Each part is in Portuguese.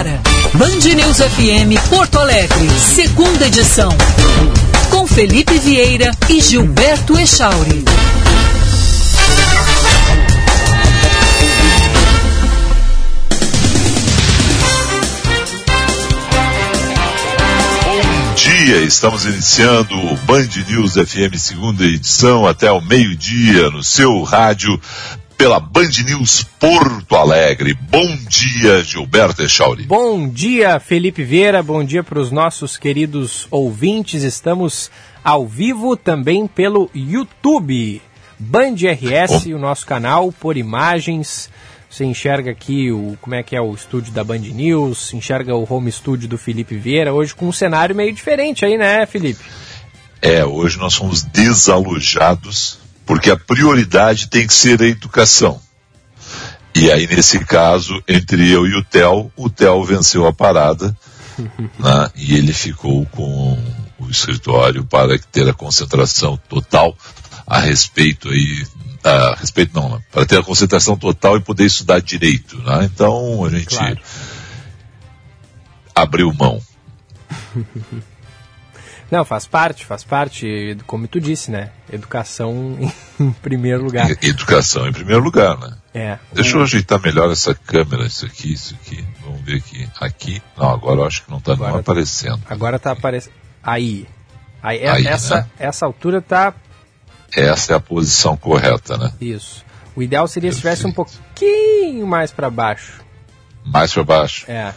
agora, Band News FM Porto Alegre, segunda edição. Com Felipe Vieira e Gilberto Echauri. Bom dia, estamos iniciando o Band News FM segunda edição até o meio-dia no seu rádio pela Band News Porto Alegre. Bom dia, Gilberto Echauri. Bom dia, Felipe Vieira. Bom dia para os nossos queridos ouvintes. Estamos ao vivo também pelo YouTube. Band RS, Bom. o nosso canal, por imagens. Você enxerga aqui o como é que é o estúdio da Band News, enxerga o home studio do Felipe Vieira, hoje com um cenário meio diferente aí, né, Felipe? É, hoje nós somos desalojados porque a prioridade tem que ser a educação. E aí, nesse caso, entre eu e o Theo, o Theo venceu a parada né, e ele ficou com o escritório para ter a concentração total a respeito aí, a respeito não, né, para ter a concentração total e poder estudar direito. Né? Então a gente claro. abriu mão. Não, faz parte, faz parte, como tu disse, né? Educação em primeiro lugar. Educação em primeiro lugar, né? É. Deixa eu ajeitar melhor essa câmera, isso aqui, isso aqui. Vamos ver aqui. Aqui. Não, agora eu acho que não está não aparecendo. Agora está aparecendo. Aí. Aí, é, Aí essa, né? essa altura está. Essa é a posição correta, né? Isso. O ideal seria Perfeito. se estivesse um pouquinho mais para baixo. Mais para baixo. É.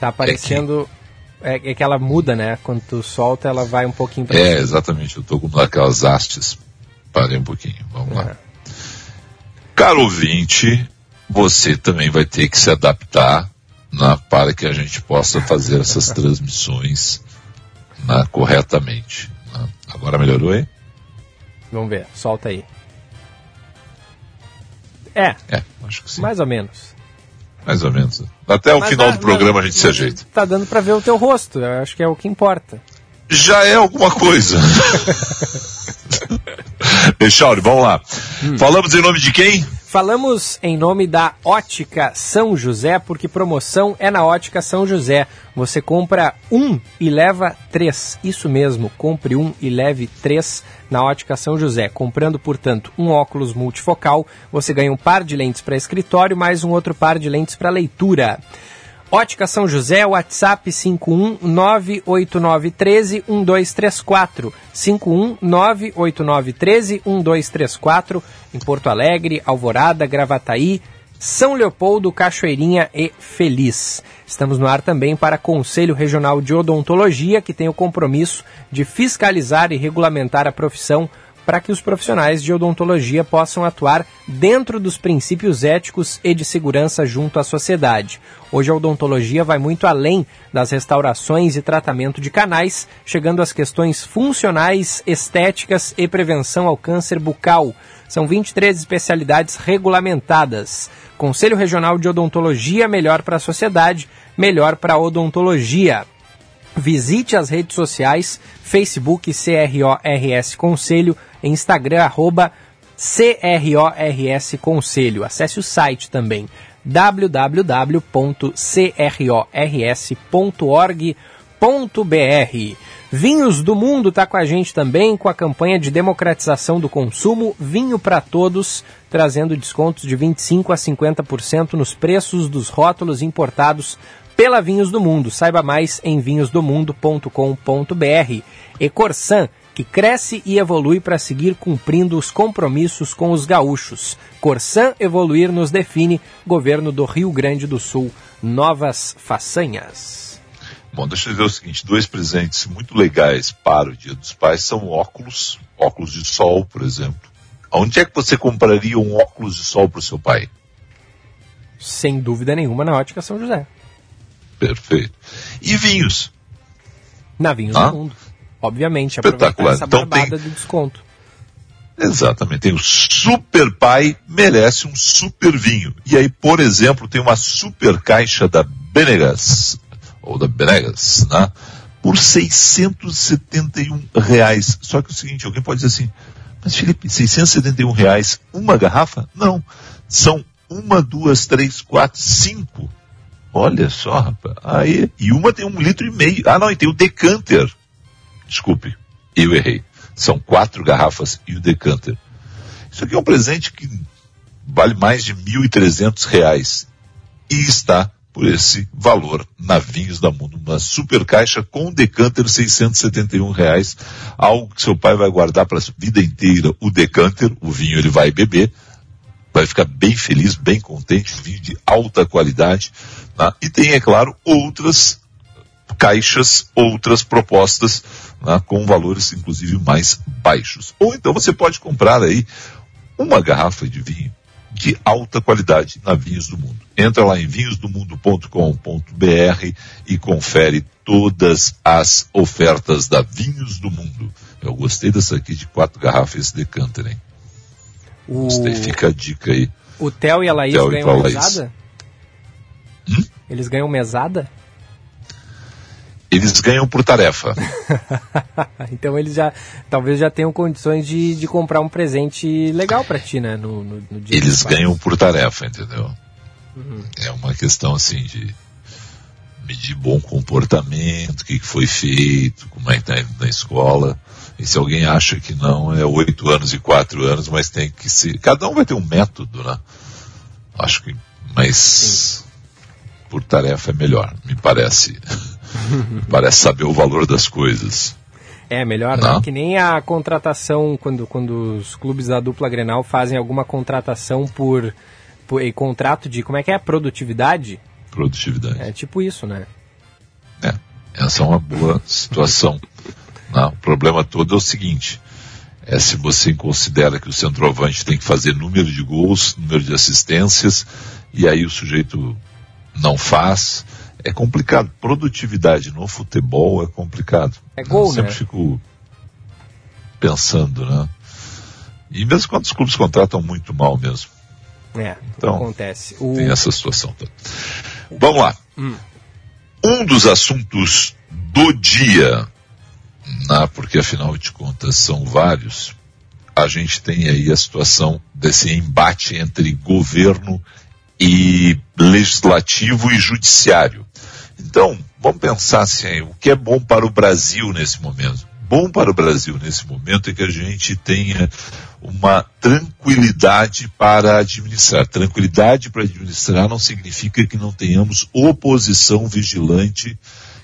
Tá aparecendo. É é, é, que ela muda, né? Quando tu solta, ela vai um pouquinho pra É, exatamente. Eu tô com aquelas hastes. Parei um pouquinho. Vamos lá. Caro ouvinte, você também vai ter que se adaptar né, para que a gente possa fazer essas transmissões né, corretamente. Né? Agora melhorou aí? Vamos ver, solta aí. É. É, acho que sim. Mais ou menos. Mais ou menos. Até o final do programa a gente se ajeita. Tá dando para ver o teu rosto, eu acho que é o que importa. Já é alguma coisa. Echauri, vamos lá. Hum. Falamos em nome de quem? Falamos em nome da Ótica São José, porque promoção é na Ótica São José. Você compra um e leva três. Isso mesmo, compre um e leve três na Ótica São José. Comprando, portanto, um óculos multifocal, você ganha um par de lentes para escritório, mais um outro par de lentes para leitura. Ótica São José, WhatsApp 51989131234. 51989131234. Em Porto Alegre, Alvorada, Gravataí, São Leopoldo, Cachoeirinha e Feliz. Estamos no ar também para Conselho Regional de Odontologia, que tem o compromisso de fiscalizar e regulamentar a profissão para que os profissionais de odontologia possam atuar dentro dos princípios éticos e de segurança junto à sociedade. Hoje a odontologia vai muito além das restaurações e tratamento de canais, chegando às questões funcionais, estéticas e prevenção ao câncer bucal. São 23 especialidades regulamentadas. Conselho Regional de Odontologia, melhor para a sociedade, melhor para a odontologia. Visite as redes sociais, Facebook CRORS Conselho, Instagram arroba CRORS Conselho. Acesse o site também www.crors.org.br. Vinhos do Mundo está com a gente também com a campanha de democratização do consumo Vinho para Todos, trazendo descontos de 25 a 50% nos preços dos rótulos importados pela Vinhos do Mundo. Saiba mais em vinhosdomundo.com.br. E Corsan, que cresce e evolui para seguir cumprindo os compromissos com os gaúchos. Corsan Evoluir nos define, governo do Rio Grande do Sul. Novas façanhas. Bom, deixa eu dizer o seguinte: dois presentes muito legais para o Dia dos Pais são óculos, óculos de sol, por exemplo. Onde é que você compraria um óculos de sol para o seu pai? Sem dúvida nenhuma na ótica São José. Perfeito. E vinhos? Na Vinhos ah? do Mundo. Obviamente, Espetacular. essa então tem... de desconto. Exatamente. Tem o Super Pai, merece um super vinho. E aí, por exemplo, tem uma super caixa da Benegas, ou da Benegas, né? Por 671 reais. Só que é o seguinte, alguém pode dizer assim, mas Felipe, 671 reais, uma garrafa? Não. São uma, duas, três, quatro, cinco Olha só, rapaz. Aí, e uma tem um litro e meio. Ah, não, e tem o decanter. Desculpe, eu errei. São quatro garrafas e o decanter. Isso aqui é um presente que vale mais de 1.300 reais e está por esse valor na Vinhos da Mundo. Uma super caixa com decanter, 671 reais, algo que seu pai vai guardar para a vida inteira. O decanter, o vinho ele vai beber, vai ficar bem feliz, bem contente, vinho de alta qualidade. Né? E tem, é claro, outras caixas, outras propostas né? com valores inclusive mais baixos. Ou então você pode comprar aí uma garrafa de vinho de alta qualidade na Vinhos do Mundo. Entra lá em vinhosdomundo.com.br e confere todas as ofertas da Vinhos do Mundo. Eu gostei dessa aqui de quatro garrafas de decanter, hein? O... Gostei, fica a dica aí. O Theo e a Laís Theo ganham mesada? Hum? Eles ganham mesada? Eles ganham por tarefa. então eles já, talvez já tenham condições de, de comprar um presente legal para ti, né? No, no, no dia eles ganham por tarefa, entendeu? Uhum. É uma questão assim de medir bom comportamento, o que foi feito, como é que tá indo na escola. E se alguém acha que não, é oito anos e quatro anos, mas tem que ser. Cada um vai ter um método, né? Acho que. Mas Sim. por tarefa é melhor, me parece. Parece saber o valor das coisas. É, melhor, né? Que nem a contratação, quando, quando os clubes da dupla Grenal fazem alguma contratação por, por contrato de, como é que é? Produtividade? Produtividade. É tipo isso, né? É, essa é uma boa situação. Não, o problema todo é o seguinte, é se você considera que o centroavante tem que fazer número de gols, número de assistências, e aí o sujeito não faz, é complicado. Produtividade no futebol é complicado. É gol, Eu sempre né? fico pensando, né? E mesmo quando os clubes contratam muito mal mesmo. É, então acontece. O... Tem essa situação toda. Vamos lá. Hum. Um dos assuntos do dia, né, porque afinal de contas são vários, a gente tem aí a situação desse embate entre governo e legislativo e judiciário. Então, vamos pensar assim, o que é bom para o Brasil nesse momento? Bom para o Brasil nesse momento é que a gente tenha uma tranquilidade para administrar. Tranquilidade para administrar não significa que não tenhamos oposição vigilante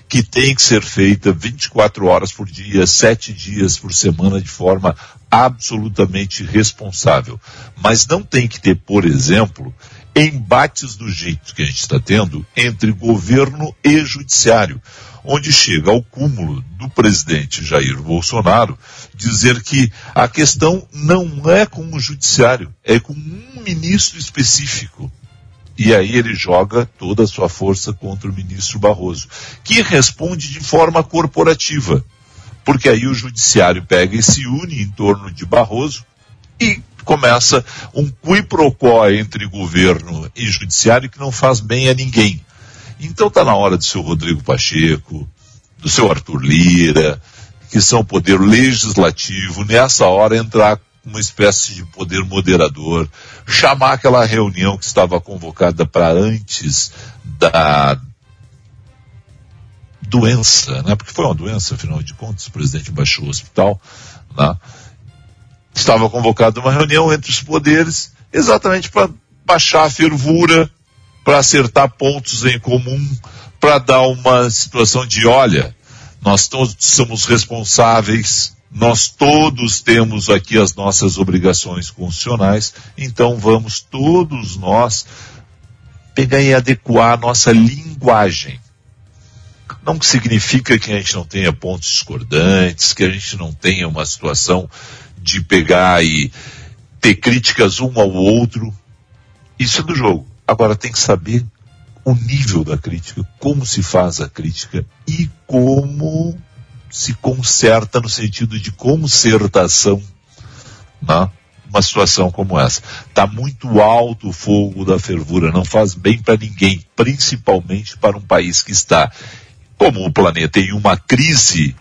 que tem que ser feita 24 horas por dia, 7 dias por semana, de forma absolutamente responsável. Mas não tem que ter, por exemplo, embates do jeito que a gente está tendo entre governo e judiciário, onde chega ao cúmulo do presidente Jair Bolsonaro dizer que a questão não é com o judiciário, é com um ministro específico. E aí ele joga toda a sua força contra o ministro Barroso, que responde de forma corporativa. Porque aí o judiciário pega e se une em torno de Barroso e começa um qui pro entre governo e judiciário que não faz bem a ninguém. Então está na hora do seu Rodrigo Pacheco, do seu Arthur Lira, que são poder legislativo, nessa hora entrar uma espécie de poder moderador, chamar aquela reunião que estava convocada para antes da doença, né? Porque foi uma doença, afinal de contas, o presidente baixou o hospital, né? estava convocada uma reunião entre os poderes, exatamente para baixar a fervura, para acertar pontos em comum, para dar uma situação de, olha, nós todos somos responsáveis, nós todos temos aqui as nossas obrigações constitucionais, então vamos todos nós pegar e adequar a nossa linguagem. Não significa que a gente não tenha pontos discordantes, que a gente não tenha uma situação de pegar e ter críticas um ao outro. Isso é do jogo. Agora tem que saber o nível da crítica, como se faz a crítica e como se conserta no sentido de consertação, né? Uma situação como essa. Está muito alto o fogo da fervura, não faz bem para ninguém, principalmente para um país que está, como o planeta, em uma crise,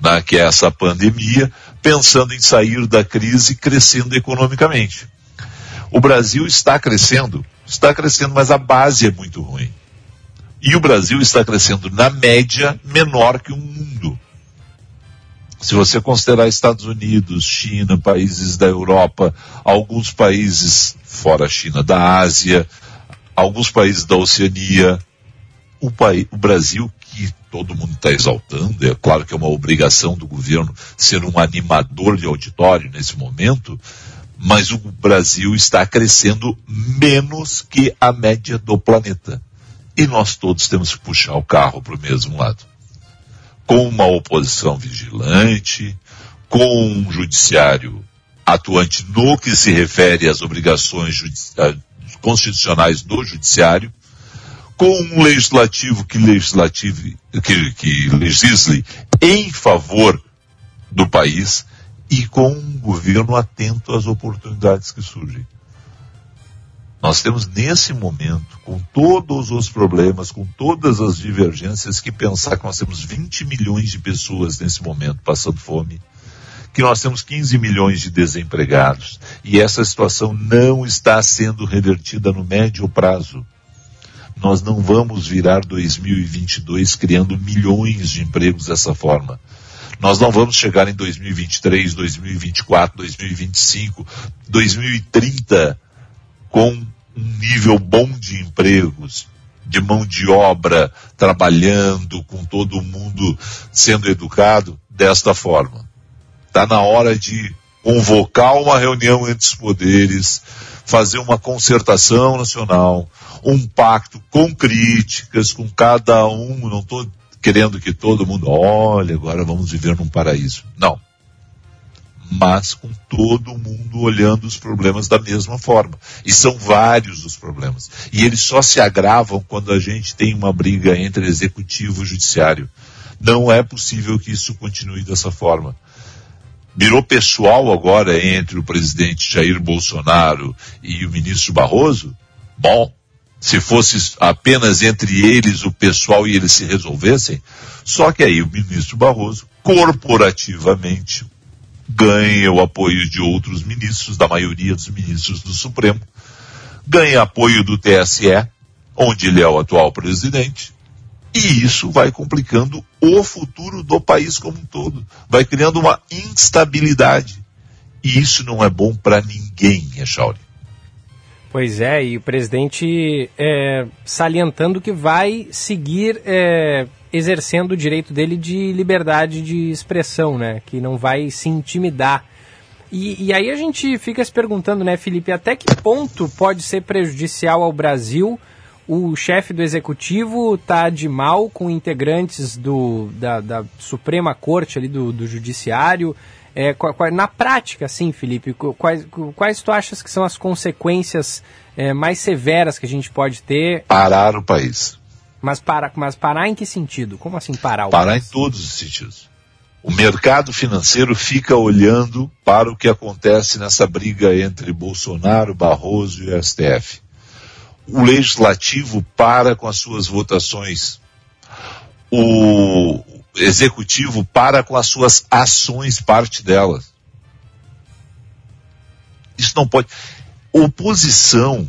né, que é essa pandemia, pensando em sair da crise crescendo economicamente. O Brasil está crescendo, está crescendo, mas a base é muito ruim. E o Brasil está crescendo, na média, menor que o mundo. Se você considerar Estados Unidos, China, países da Europa, alguns países fora a China, da Ásia, alguns países da Oceania, o, o Brasil, que todo mundo está exaltando, é claro que é uma obrigação do governo ser um animador de auditório nesse momento, mas o Brasil está crescendo menos que a média do planeta. E nós todos temos que puxar o carro para o mesmo lado. Com uma oposição vigilante, com um judiciário atuante no que se refere às obrigações constitucionais do judiciário, com um legislativo que, legislative, que, que legisle em favor do país e com um governo atento às oportunidades que surgem. Nós temos nesse momento, com todos os problemas, com todas as divergências, que pensar que nós temos 20 milhões de pessoas nesse momento passando fome, que nós temos 15 milhões de desempregados, e essa situação não está sendo revertida no médio prazo. Nós não vamos virar 2022 criando milhões de empregos dessa forma. Nós não vamos chegar em 2023, 2024, 2025, 2030 com um nível bom de empregos, de mão de obra trabalhando, com todo mundo sendo educado desta forma. Está na hora de convocar uma reunião entre os poderes, fazer uma concertação nacional, um pacto com críticas, com cada um, não estou querendo que todo mundo, olhe, agora vamos viver num paraíso. Não. Mas com todo mundo olhando os problemas da mesma forma. E são vários os problemas. E eles só se agravam quando a gente tem uma briga entre executivo e judiciário. Não é possível que isso continue dessa forma. Virou pessoal agora entre o presidente Jair Bolsonaro e o ministro Barroso? Bom, se fosse apenas entre eles o pessoal e eles se resolvessem, só que aí o ministro Barroso, corporativamente, ganha o apoio de outros ministros, da maioria dos ministros do Supremo, ganha apoio do TSE, onde ele é o atual presidente, e isso vai complicando o futuro do país como um todo, vai criando uma instabilidade. E isso não é bom para ninguém, Echauri. Pois é, e o presidente é, salientando que vai seguir é, exercendo o direito dele de liberdade de expressão, né? Que não vai se intimidar. E, e aí a gente fica se perguntando, né, Felipe, até que ponto pode ser prejudicial ao Brasil o chefe do executivo tá de mal com integrantes do, da, da Suprema Corte ali do, do Judiciário, é, na prática, assim, Felipe, quais, quais tu achas que são as consequências é, mais severas que a gente pode ter? Parar o país. Mas, para, mas parar em que sentido? Como assim parar o parar país? Em todos os sentidos. O mercado financeiro fica olhando para o que acontece nessa briga entre Bolsonaro, Barroso e o STF. O legislativo para com as suas votações. O, executivo para com as suas ações parte delas. Isso não pode. Oposição,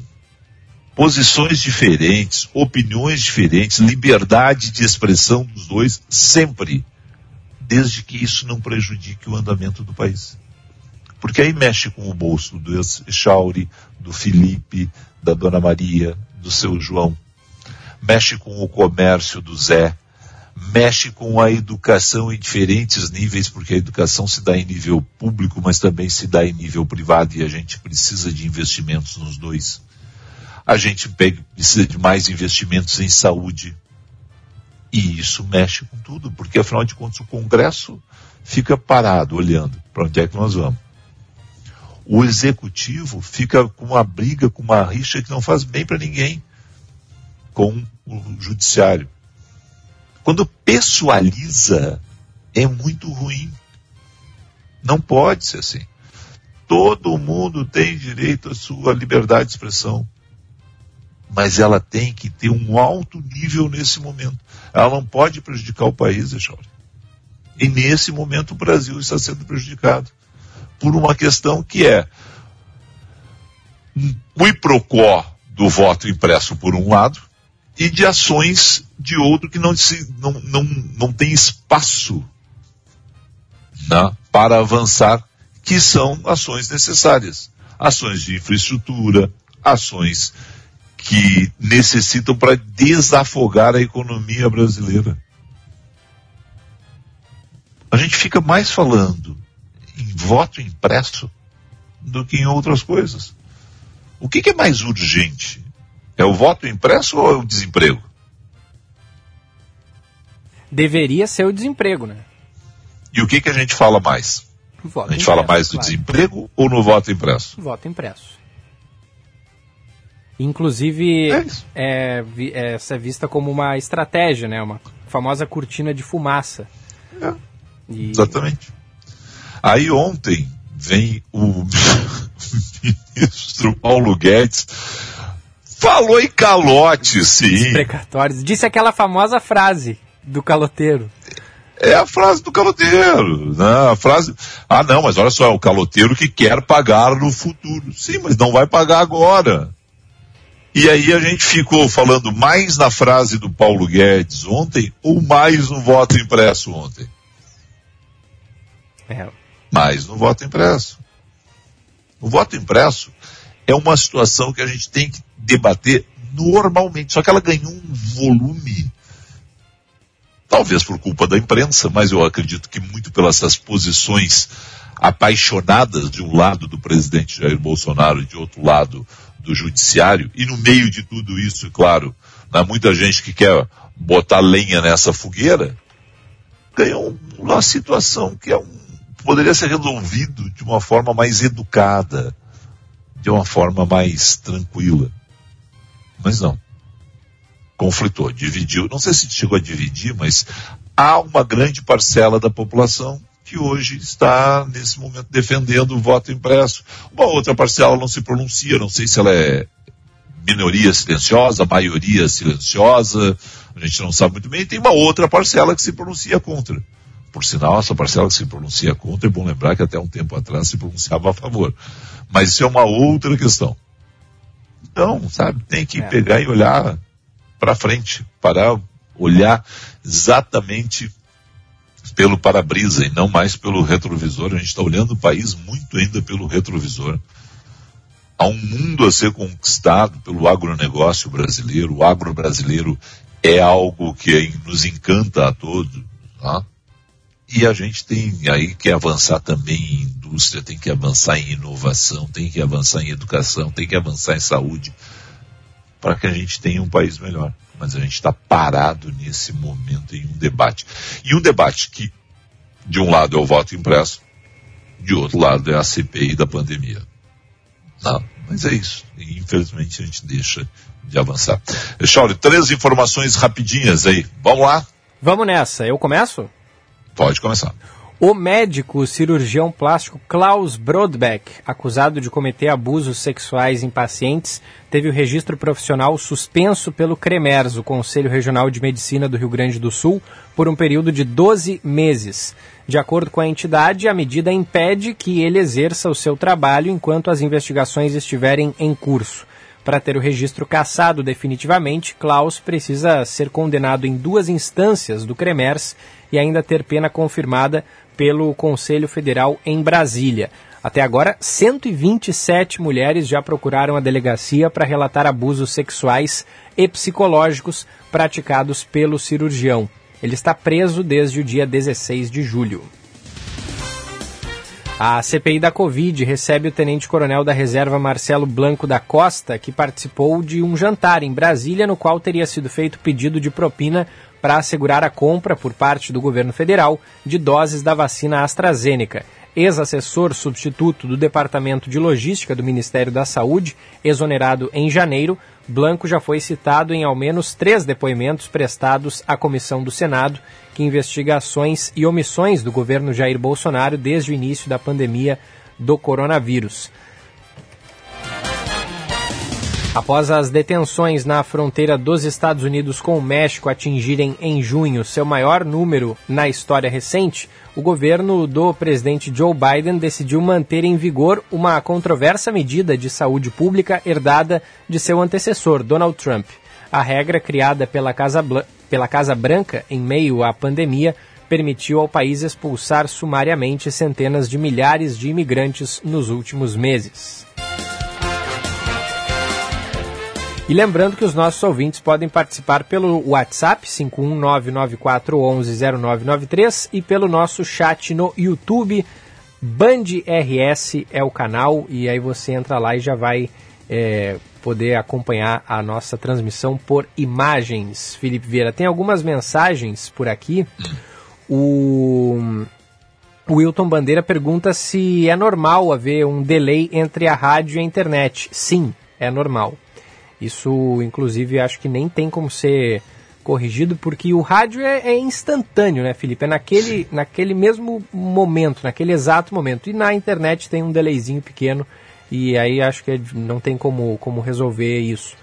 posições diferentes, opiniões diferentes, liberdade de expressão dos dois, sempre. Desde que isso não prejudique o andamento do país. Porque aí mexe com o bolso do Echauri, do Felipe, da Dona Maria, do seu João. Mexe com o comércio do Zé, mexe com a educação em diferentes níveis, porque a educação se dá em nível público, mas também se dá em nível privado e a gente precisa de investimentos nos dois. A gente precisa de mais investimentos em saúde. E isso mexe com tudo, porque afinal de contas o Congresso fica parado olhando para onde é que nós vamos. O executivo fica com uma briga, com uma rixa que não faz bem para ninguém com o judiciário. Quando pessoaliza, é muito ruim. Não pode ser assim. Todo mundo tem direito à sua liberdade de expressão. Mas ela tem que ter um alto nível nesse momento. Ela não pode prejudicar o país, Echauri. E nesse momento o Brasil está sendo prejudicado. Por uma questão que é um quiprocó do voto impresso por um lado, e de ações de outro que não, não, não, não tem espaço né, para avançar, que são ações necessárias. Ações de infraestrutura, ações que necessitam para desafogar a economia brasileira. A gente fica mais falando em voto impresso do que em outras coisas. O que, que é mais urgente? É o voto impresso ou é o desemprego? Deveria ser o desemprego, né? E o que, que a gente fala mais? Voto a gente impresso, fala mais do claro. desemprego ou no voto impresso? Voto impresso. Inclusive, é, é, é, essa é vista como uma estratégia, né? Uma famosa cortina de fumaça. É, e... Exatamente. Aí ontem vem o ministro Paulo Guedes, falou em calote, sim. Precatórios. Disse aquela famosa frase do caloteiro. É a frase do caloteiro, né? A frase, ah não, mas olha só, é o caloteiro que quer pagar no futuro. Sim, mas não vai pagar agora. E aí a gente ficou falando mais na frase do Paulo Guedes ontem ou mais no voto impresso ontem? É. Mais no voto impresso. O voto impresso é uma situação que a gente tem que debater normalmente, só que ela ganhou um volume talvez por culpa da imprensa, mas eu acredito que muito pelas essas posições apaixonadas de um lado do presidente Jair Bolsonaro e de outro lado do judiciário, e no meio de tudo isso, claro, há muita gente que quer botar lenha nessa fogueira, ganhou uma situação que é um, poderia ser resolvido de uma forma mais educada, de uma forma mais tranquila. Mas não conflitou, dividiu, não sei se chegou a dividir, mas há uma grande parcela da população que hoje está, nesse momento, defendendo o voto impresso. Uma outra parcela não se pronuncia, não sei se ela é minoria silenciosa, maioria silenciosa, a gente não sabe muito bem. E tem uma outra parcela que se pronuncia contra. Por sinal, essa parcela que se pronuncia contra, é bom lembrar que até um tempo atrás se pronunciava a favor. Mas isso é uma outra questão. Então, sabe, tem que é. pegar e olhar para frente, para olhar exatamente pelo para-brisa e não mais pelo retrovisor. A gente está olhando o país muito ainda pelo retrovisor. Há um mundo a ser conquistado pelo agronegócio brasileiro. O agro brasileiro é algo que nos encanta a todos. Tá? E a gente tem aí que avançar também em indústria, tem que avançar em inovação, tem que avançar em educação, tem que avançar em saúde para que a gente tenha um país melhor. Mas a gente está parado nesse momento em um debate. E um debate que, de um lado, é o voto impresso, de outro lado, é a CPI da pandemia. Não, mas é isso. E, infelizmente a gente deixa de avançar. Chauri, três informações rapidinhas aí. Vamos lá? Vamos nessa. Eu começo? Pode começar. O médico cirurgião plástico Klaus Brodbeck, acusado de cometer abusos sexuais em pacientes, teve o registro profissional suspenso pelo CREMERS, o Conselho Regional de Medicina do Rio Grande do Sul, por um período de 12 meses. De acordo com a entidade, a medida impede que ele exerça o seu trabalho enquanto as investigações estiverem em curso. Para ter o registro cassado definitivamente, Klaus precisa ser condenado em duas instâncias do CREMERS e ainda ter pena confirmada pelo Conselho Federal em Brasília. Até agora, 127 mulheres já procuraram a delegacia para relatar abusos sexuais e psicológicos praticados pelo cirurgião. Ele está preso desde o dia 16 de julho. A CPI da Covid recebe o tenente-coronel da reserva Marcelo Blanco da Costa, que participou de um jantar em Brasília, no qual teria sido feito pedido de propina para assegurar a compra por parte do governo federal de doses da vacina AstraZeneca. Ex-assessor substituto do Departamento de Logística do Ministério da Saúde, exonerado em janeiro, Blanco já foi citado em ao menos três depoimentos prestados à comissão do Senado, que investiga ações e omissões do governo Jair Bolsonaro desde o início da pandemia do coronavírus. Após as detenções na fronteira dos Estados Unidos com o México atingirem em junho seu maior número na história recente, o governo do presidente Joe Biden decidiu manter em vigor uma controversa medida de saúde pública herdada de seu antecessor, Donald Trump. A regra criada pela Casa, pela Casa Branca em meio à pandemia permitiu ao país expulsar sumariamente centenas de milhares de imigrantes nos últimos meses. E lembrando que os nossos ouvintes podem participar pelo WhatsApp 51994110993 e pelo nosso chat no YouTube. Band RS é o canal e aí você entra lá e já vai é, poder acompanhar a nossa transmissão por imagens. Felipe Vieira, tem algumas mensagens por aqui. O o Wilton Bandeira pergunta se é normal haver um delay entre a rádio e a internet. Sim, é normal. Isso, inclusive, acho que nem tem como ser corrigido, porque o rádio é, é, instantâneo, né, Felipe? É naquele, naquele mesmo momento, naquele exato momento. E na internet tem um delayzinho pequeno, e aí acho que não tem como, como resolver isso.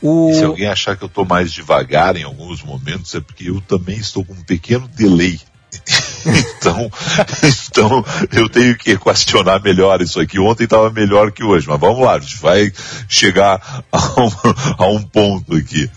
O... se alguém achar que eu estou mais devagar em alguns momentos, é porque eu também estou com um pequeno delay então, então eu tenho que questionar melhor isso aqui. Ontem estava melhor que hoje, mas vamos lá, a gente vai chegar a um, a um ponto aqui.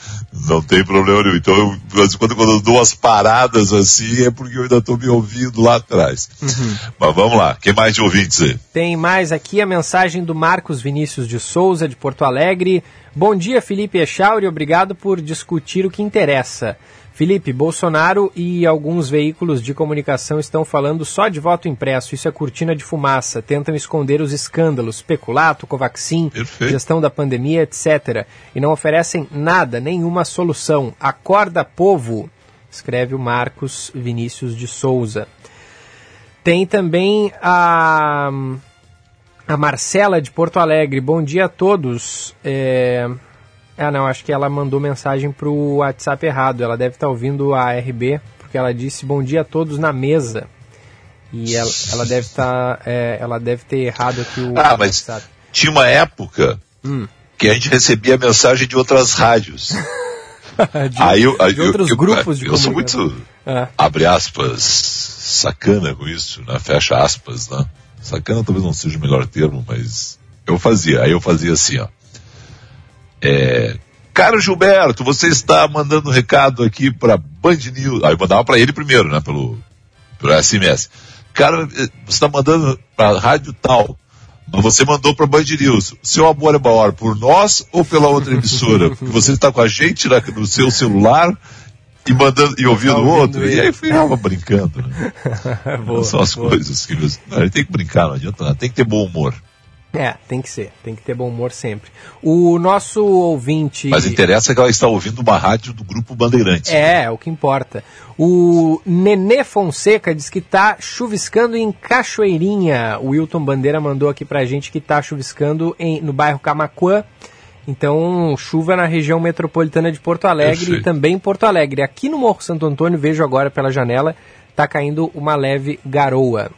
Não tem problema nenhum. Então, eu, quando, quando eu dou as paradas assim, é porque eu ainda estou me ouvindo lá atrás. Uhum. Mas vamos lá, quem mais de ouvintes aí? Tem mais aqui a mensagem do Marcos Vinícius de Souza, de Porto Alegre. Bom dia, Felipe Echauri, obrigado por discutir o que interessa. Felipe, Bolsonaro e alguns veículos de comunicação estão falando só de voto impresso. Isso é cortina de fumaça. Tentam esconder os escândalos, peculato, Covaxin, Perfeito. gestão da pandemia, etc. E não oferecem nada, nenhuma solução. Acorda, povo, escreve o Marcos Vinícius de Souza. Tem também a, a Marcela de Porto Alegre. Bom dia a todos. É... Ah, não, acho que ela mandou mensagem pro WhatsApp errado. Ela deve estar tá ouvindo a RB, porque ela disse bom dia a todos na mesa. E ela, ela deve estar. Tá, é, ela deve ter errado aqui o ah, mas WhatsApp. Tinha uma época hum. que a gente recebia mensagem de outras rádios. de, aí eu, de outros eu, grupos eu, de Eu sou muito, ah. abre aspas, sacana com isso, né? Fecha aspas, né? Sacana talvez não seja o melhor termo, mas eu fazia. Aí eu fazia assim, ó. É, Caro Gilberto, você está mandando um recado aqui para Band News. Aí eu mandava para ele primeiro, né? Pelo, pelo SMS. Cara, você está mandando para rádio tal. Mas você mandou para Band News. Seu amor é maior por nós ou pela outra emissora? Porque você está com a gente na, no seu celular e mandando e ouvindo o outro. Ele. E aí ficava brincando. Né? boa, São as boa. coisas que. Não, tem que brincar, não adianta, não. tem que ter bom humor. É, tem que ser, tem que ter bom humor sempre. O nosso ouvinte. Mas interessa que ela está ouvindo uma rádio do Grupo Bandeirantes. É, é o que importa. O Nenê Fonseca diz que está chuviscando em Cachoeirinha. O Wilton Bandeira mandou aqui pra gente que está chuviscando em, no bairro Camacuã. Então, chuva na região metropolitana de Porto Alegre e também em Porto Alegre. Aqui no Morro Santo Antônio, vejo agora pela janela, está caindo uma leve garoa.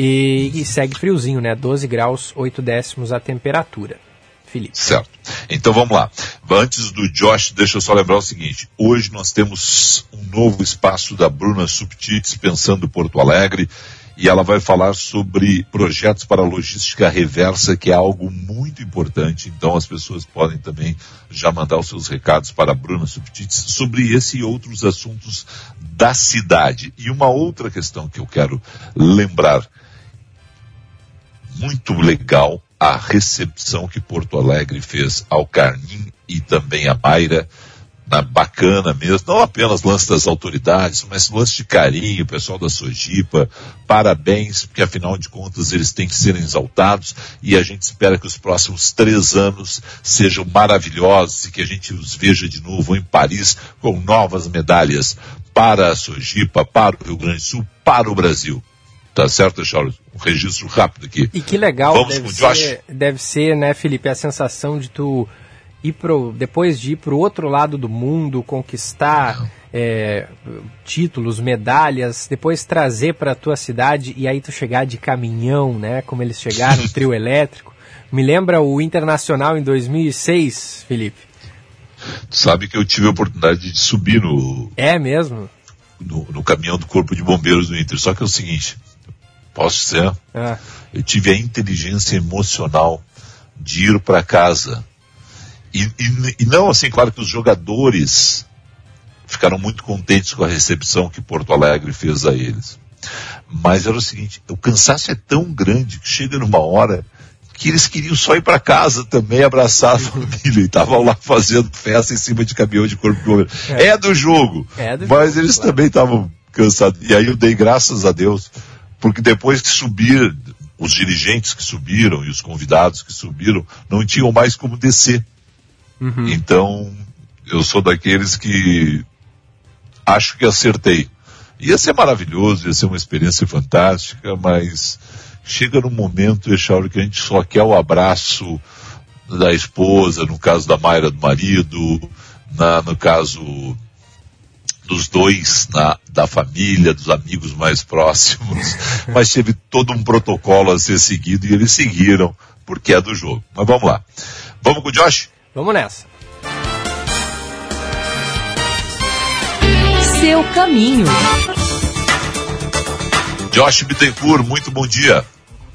E, e, segue friozinho, né? 12 graus, 8 décimos a temperatura. Felipe. Certo. Então vamos lá. Antes do Josh, deixa eu só lembrar o seguinte. Hoje nós temos um novo espaço da Bruna Subtits, pensando Porto Alegre, e ela vai falar sobre projetos para logística reversa, que é algo muito importante. Então as pessoas podem também já mandar os seus recados para a Bruna Subtits sobre esse e outros assuntos da cidade. E uma outra questão que eu quero lembrar muito legal a recepção que Porto Alegre fez ao Carnim e também a Mayra, na bacana mesmo, não apenas lance das autoridades, mas lance de carinho, pessoal da Sojipa, parabéns, porque afinal de contas eles têm que ser exaltados e a gente espera que os próximos três anos sejam maravilhosos e que a gente os veja de novo em Paris com novas medalhas para a Sojipa, para o Rio Grande do Sul, para o Brasil. Tá certo, Charles? Um registro rápido aqui. E que legal Vamos deve, ser, deve ser, né, Felipe, a sensação de tu ir pro, depois de ir para o outro lado do mundo, conquistar é, títulos, medalhas, depois trazer para a tua cidade e aí tu chegar de caminhão, né, como eles chegaram, trio elétrico. Me lembra o Internacional em 2006, Felipe? Tu sabe que eu tive a oportunidade de subir no... É mesmo? No, no caminhão do Corpo de Bombeiros do Inter. Só que é o seguinte, Posso ser? É. Eu tive a inteligência emocional de ir para casa E, e, e não assim, claro que os jogadores ficaram muito contentes com a recepção que Porto Alegre fez a eles. Mas era o seguinte, o cansaço é tão grande que chega numa hora que eles queriam só ir para casa também, abraçar a família, e estavam lá fazendo festa em cima de caminhão de corpo de bombeiro. É. é do jogo, é do mas jogo, eles claro. também estavam cansados. E aí eu dei graças a Deus, porque depois que subir, os dirigentes que subiram e os convidados que subiram não tinham mais como descer. Uhum. Então, eu sou daqueles que acho que acertei. Ia ser maravilhoso, ia ser uma experiência fantástica, mas chega num momento, Echauro, que a gente só quer o abraço da esposa, no caso da Mayra do marido, na, no caso dos dois, na, da família, dos amigos mais próximos, mas teve todo um protocolo a ser seguido e eles seguiram, porque é do jogo. Mas vamos lá. Vamos com o Josh? Vamos nessa. Seu caminho. Josh Bittencourt, muito bom dia.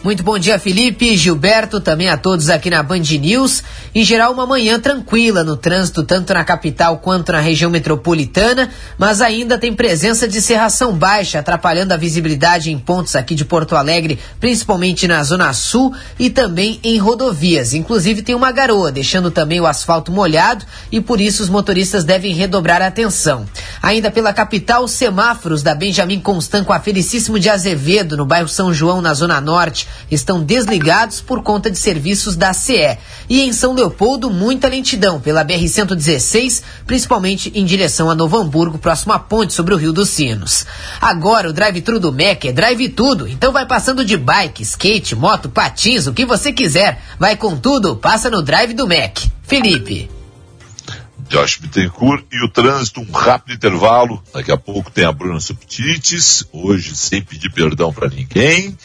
Muito bom dia, Felipe, Gilberto, também a todos aqui na Band News. Em geral, uma manhã tranquila no trânsito, tanto na capital quanto na região metropolitana, mas ainda tem presença de serração baixa, atrapalhando a visibilidade em pontos aqui de Porto Alegre, principalmente na Zona Sul e também em rodovias. Inclusive, tem uma garoa, deixando também o asfalto molhado e por isso os motoristas devem redobrar a atenção. Ainda pela capital, semáforos da Benjamin Constant com a Felicíssimo de Azevedo, no bairro São João, na Zona Norte estão desligados por conta de serviços da CE. E em São Leopoldo, muita lentidão pela BR-116, principalmente em direção a Novo Hamburgo, próximo à ponte sobre o Rio dos Sinos. Agora o drive-thru do Mac é drive tudo, então vai passando de bike, skate, moto, patins, o que você quiser. Vai com tudo, passa no drive do Mac. Felipe. Josh Bittencourt e o trânsito, um rápido intervalo. Daqui a pouco tem a Bruna Subtites, hoje sem pedir perdão para ninguém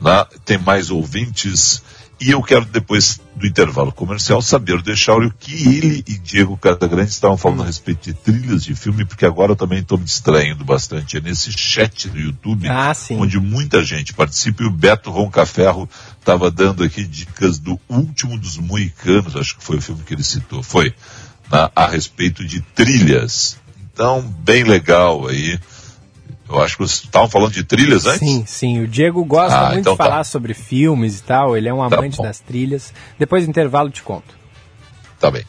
né? tem mais ouvintes. E eu quero, depois do intervalo comercial, saber do o que ele e Diego Casagrande estavam falando a respeito de trilhas de filme, porque agora eu também estou me distraindo bastante. É nesse chat do YouTube, ah, onde muita gente participa, e o Beto Roncaferro estava dando aqui dicas do último dos Moicanos, acho que foi o filme que ele citou, foi, na, a respeito de trilhas. Então, bem legal aí. Eu acho que vocês estavam falando de trilhas antes? Sim, sim. O Diego gosta ah, muito então de tá. falar sobre filmes e tal. Ele é um tá amante tá das trilhas. Depois do intervalo te conto. Tá bem.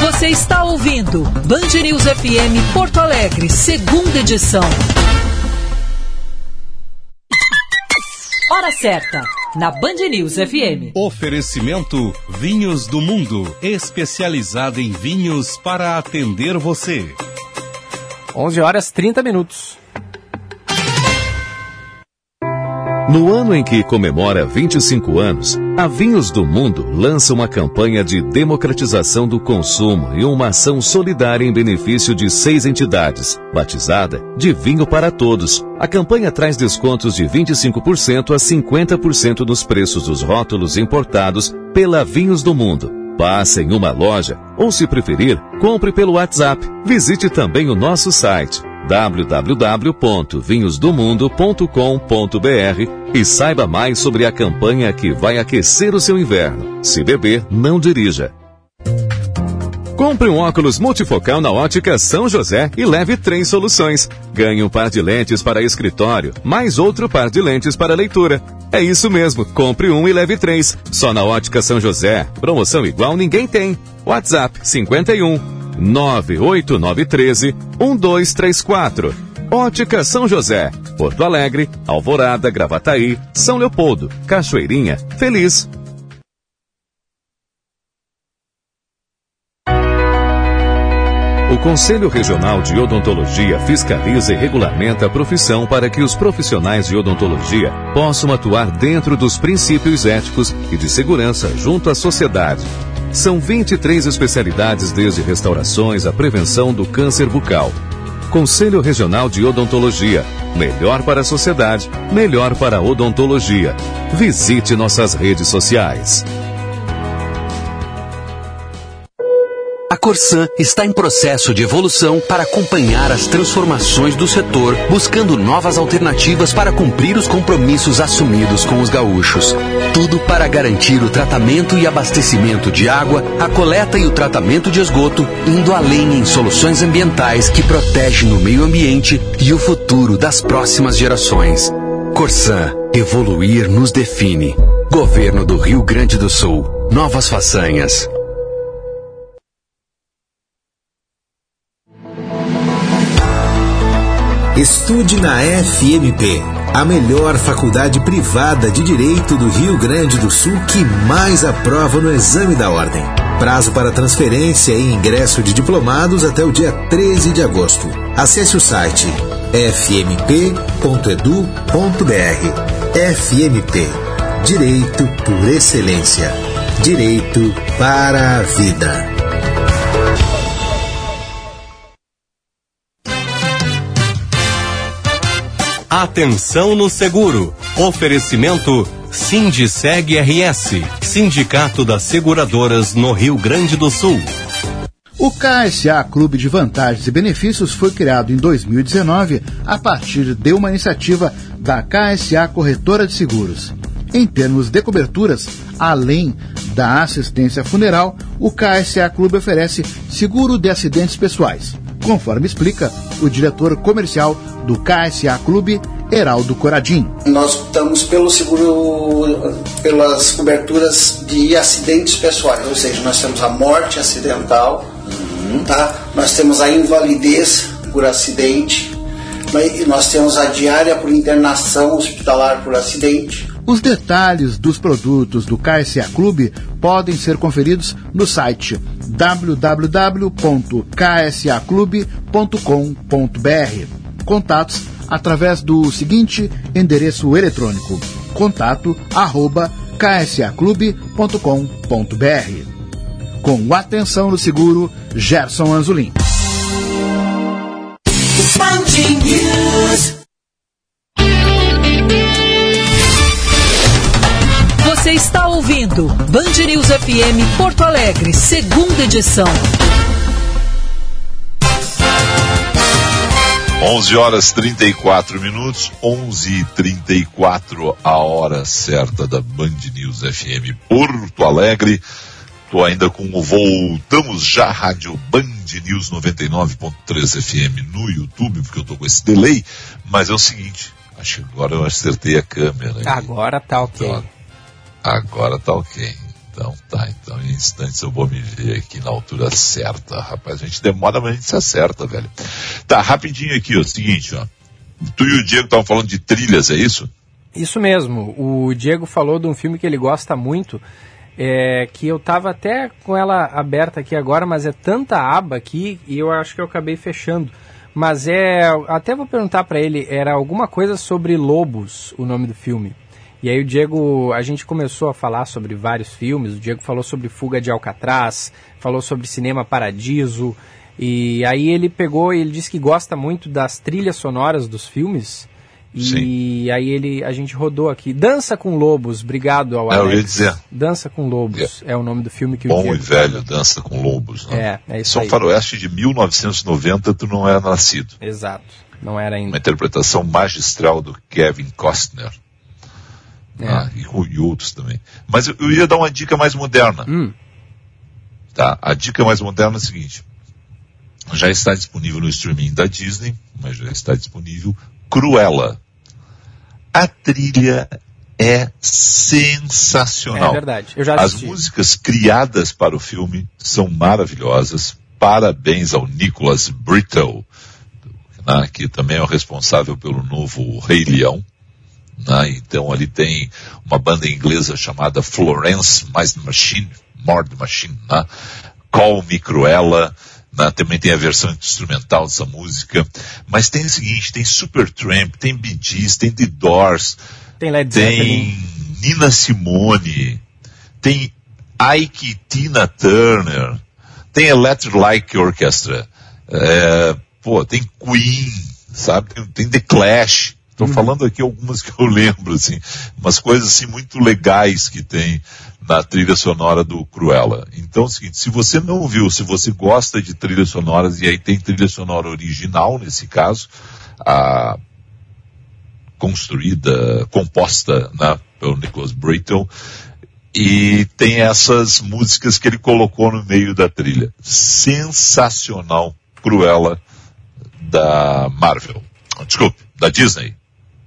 Você está ouvindo Band News FM Porto Alegre, segunda edição. Hora certa, na Band News FM. Oferecimento Vinhos do Mundo, especializado em vinhos para atender você. 11 horas 30 minutos. No ano em que comemora 25 anos, a Vinhos do Mundo lança uma campanha de democratização do consumo e uma ação solidária em benefício de seis entidades, batizada de Vinho para Todos. A campanha traz descontos de 25% a 50% nos preços dos rótulos importados pela Vinhos do Mundo. Passe em uma loja ou, se preferir, compre pelo WhatsApp. Visite também o nosso site www.vinhosdomundo.com.br e saiba mais sobre a campanha que vai aquecer o seu inverno. Se beber, não dirija. Compre um óculos multifocal na ótica São José e leve três soluções. Ganhe um par de lentes para escritório, mais outro par de lentes para leitura. É isso mesmo, compre um e leve três. Só na ótica São José. Promoção igual ninguém tem. WhatsApp 51 98913 1234. Ótica São José, Porto Alegre, Alvorada, Gravataí, São Leopoldo, Cachoeirinha, Feliz. O Conselho Regional de Odontologia fiscaliza e regulamenta a profissão para que os profissionais de odontologia possam atuar dentro dos princípios éticos e de segurança junto à sociedade são 23 especialidades, desde restaurações à prevenção do câncer bucal. Conselho Regional de Odontologia. Melhor para a sociedade, melhor para a odontologia. Visite nossas redes sociais. Corsan está em processo de evolução para acompanhar as transformações do setor, buscando novas alternativas para cumprir os compromissos assumidos com os gaúchos. Tudo para garantir o tratamento e abastecimento de água, a coleta e o tratamento de esgoto, indo além em soluções ambientais que protegem o meio ambiente e o futuro das próximas gerações. Corsan, evoluir nos define. Governo do Rio Grande do Sul. Novas façanhas. Estude na FMP, a melhor faculdade privada de direito do Rio Grande do Sul que mais aprova no exame da ordem. Prazo para transferência e ingresso de diplomados até o dia 13 de agosto. Acesse o site fmp.edu.br. FMP Direito por Excelência. Direito para a Vida. Atenção no seguro. Oferecimento Sindiceg RS, Sindicato das Seguradoras no Rio Grande do Sul. O KSA Clube de Vantagens e Benefícios foi criado em 2019 a partir de uma iniciativa da KSA Corretora de Seguros. Em termos de coberturas, além da assistência funeral, o KSA Clube oferece seguro de acidentes pessoais, conforme explica o diretor comercial do KSA Clube, Heraldo Coradim. Nós estamos pelo seguro, pelas coberturas de acidentes pessoais, ou seja, nós temos a morte acidental, uhum. tá? nós temos a invalidez por acidente, nós temos a diária por internação hospitalar por acidente. Os detalhes dos produtos do KSA Clube podem ser conferidos no site www.ksaclube.com.br. Contatos através do seguinte endereço eletrônico: contato arroba ksaclube.com.br. Com atenção no seguro, Gerson Anzolin. Você ouvindo Band News FM Porto Alegre, segunda edição. 11 horas 34 minutos, 11 e 34 a hora certa da Band News FM Porto Alegre. Estou ainda com o Voltamos Já Rádio Band News 99.3 FM no YouTube, porque eu estou com esse delay. Mas é o seguinte, acho que agora eu acertei a câmera. Agora tá ok. Então, agora tá ok. Então tá, então em instantes eu vou me ver aqui na altura certa, rapaz. A gente demora, mas a gente se acerta, velho. Tá, rapidinho aqui, ó, seguinte, ó. Tu e o Diego estavam falando de trilhas, é isso? Isso mesmo. O Diego falou de um filme que ele gosta muito, é, que eu tava até com ela aberta aqui agora, mas é tanta aba aqui e eu acho que eu acabei fechando. Mas é, até vou perguntar para ele, era alguma coisa sobre lobos, o nome do filme. E aí o Diego, a gente começou a falar sobre vários filmes, o Diego falou sobre Fuga de Alcatraz, falou sobre Cinema Paradiso, e aí ele pegou e ele disse que gosta muito das trilhas sonoras dos filmes. E Sim. aí ele, a gente rodou aqui. Dança com Lobos, obrigado ao é, Alex. Eu ia dizer. Dança com Lobos é, é o nome do filme que Bom o Diego e velho, Dança com Lobos. Né? É, é isso São aí. Faroeste de 1990, tu não era nascido. Exato, não era ainda. Uma interpretação magistral do Kevin Costner. É. Ah, e, e, outros também. Mas eu, eu, ia dar uma dica mais moderna. Hum. Tá? A dica mais moderna é a seguinte. Já está disponível no streaming da Disney, mas já está disponível Cruella. A trilha é sensacional. É verdade. Eu já As músicas criadas para o filme são maravilhosas. Parabéns ao Nicholas Brittle, né, que também é o responsável pelo novo Rei Leão. Né? Então ali tem uma banda inglesa chamada Florence Mais Machine, More Machine, né? Call Me Cruella, né? também tem a versão instrumental dessa música, mas tem o seguinte, tem Supertramp, tem Bee Gees, tem The Doors, tem, Led tem Nina Simone, tem Ike Tina Turner, tem Electric Light Orchestra, é, pô, tem Queen, sabe, tem, tem The Clash, Estou Uhum. falando aqui algumas que eu lembro, assim, umas coisas assim muito legais que tem na trilha sonora do Cruella. Então é o seguinte, se você não viu, se você gosta de trilhas sonoras, e aí tem trilha sonora original nesse caso, a, construída, composta né, pelo Nicholas Britton, e tem essas músicas que ele colocou no meio da trilha. Sensacional, Cruella, da Marvel. Desculpe, da Disney.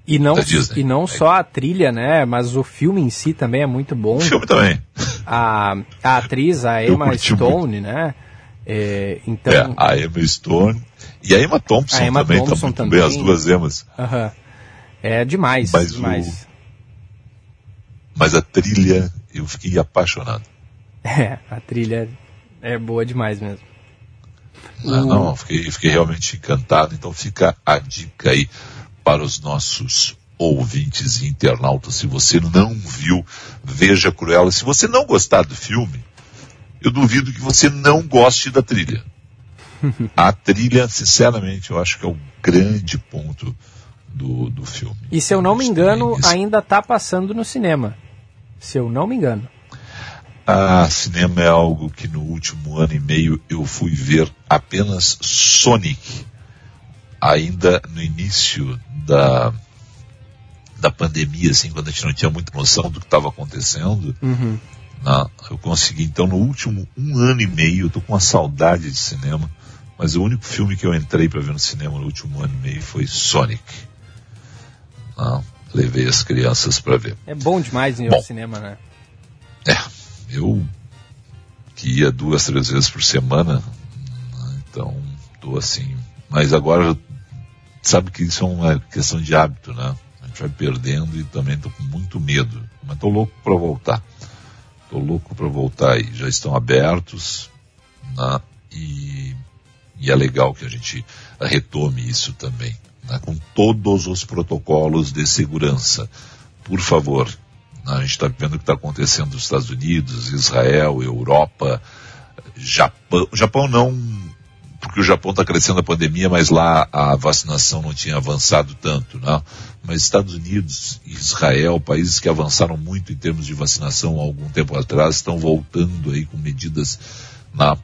E não, e não só a trilha, né? Mas o filme em si também é muito bom. O filme também. A, a atriz, a Emma Stone, muito. né? É, então... É, a Emma Stone. E a Emma Thompson a Emma também, tá Thompson tá também. bem, as duas Emmas. Uhum. É demais, mas demais. O... Mas a trilha, eu fiquei apaixonado. É, a trilha é boa demais mesmo. Ah, não, fiquei, fiquei realmente encantado. Então fica a dica aí para os nossos ouvintes e internautas. Se você não viu, veja Cruella. Se você não gostar do filme, eu duvido que você não goste da trilha. A trilha, sinceramente, eu acho que é o grande ponto do, do filme. E se eu não me engano, ainda está passando no cinema. Se eu não me engano. Ah, cinema é algo que no último ano e meio eu fui ver apenas Sonic ainda no início da, da pandemia, assim, quando a gente não tinha muita noção do que estava acontecendo, uhum. Né, eu consegui, então, no último um ano e meio, eu tô com uma saudade de cinema, mas o único filme que eu entrei para ver no cinema no último ano e meio foi Sonic. Né, levei as crianças para ver. É bom demais ir ao cinema, né? É, eu que ia duas, três vezes por semana, né, então tô assim. Mas agora sabe que isso é uma questão de hábito, né? A gente vai perdendo e também tô com muito medo. Mas tô louco para voltar. Tô louco para voltar e já estão abertos, né? E, e é legal que a gente retome isso também, né? com todos os protocolos de segurança. Por favor, né? a gente está vendo o que está acontecendo nos Estados Unidos, Israel, Europa, Japão. Japão não porque o Japão está crescendo a pandemia, mas lá a vacinação não tinha avançado tanto, né? Mas Estados Unidos e Israel, países que avançaram muito em termos de vacinação há algum tempo atrás, estão voltando aí com medidas na,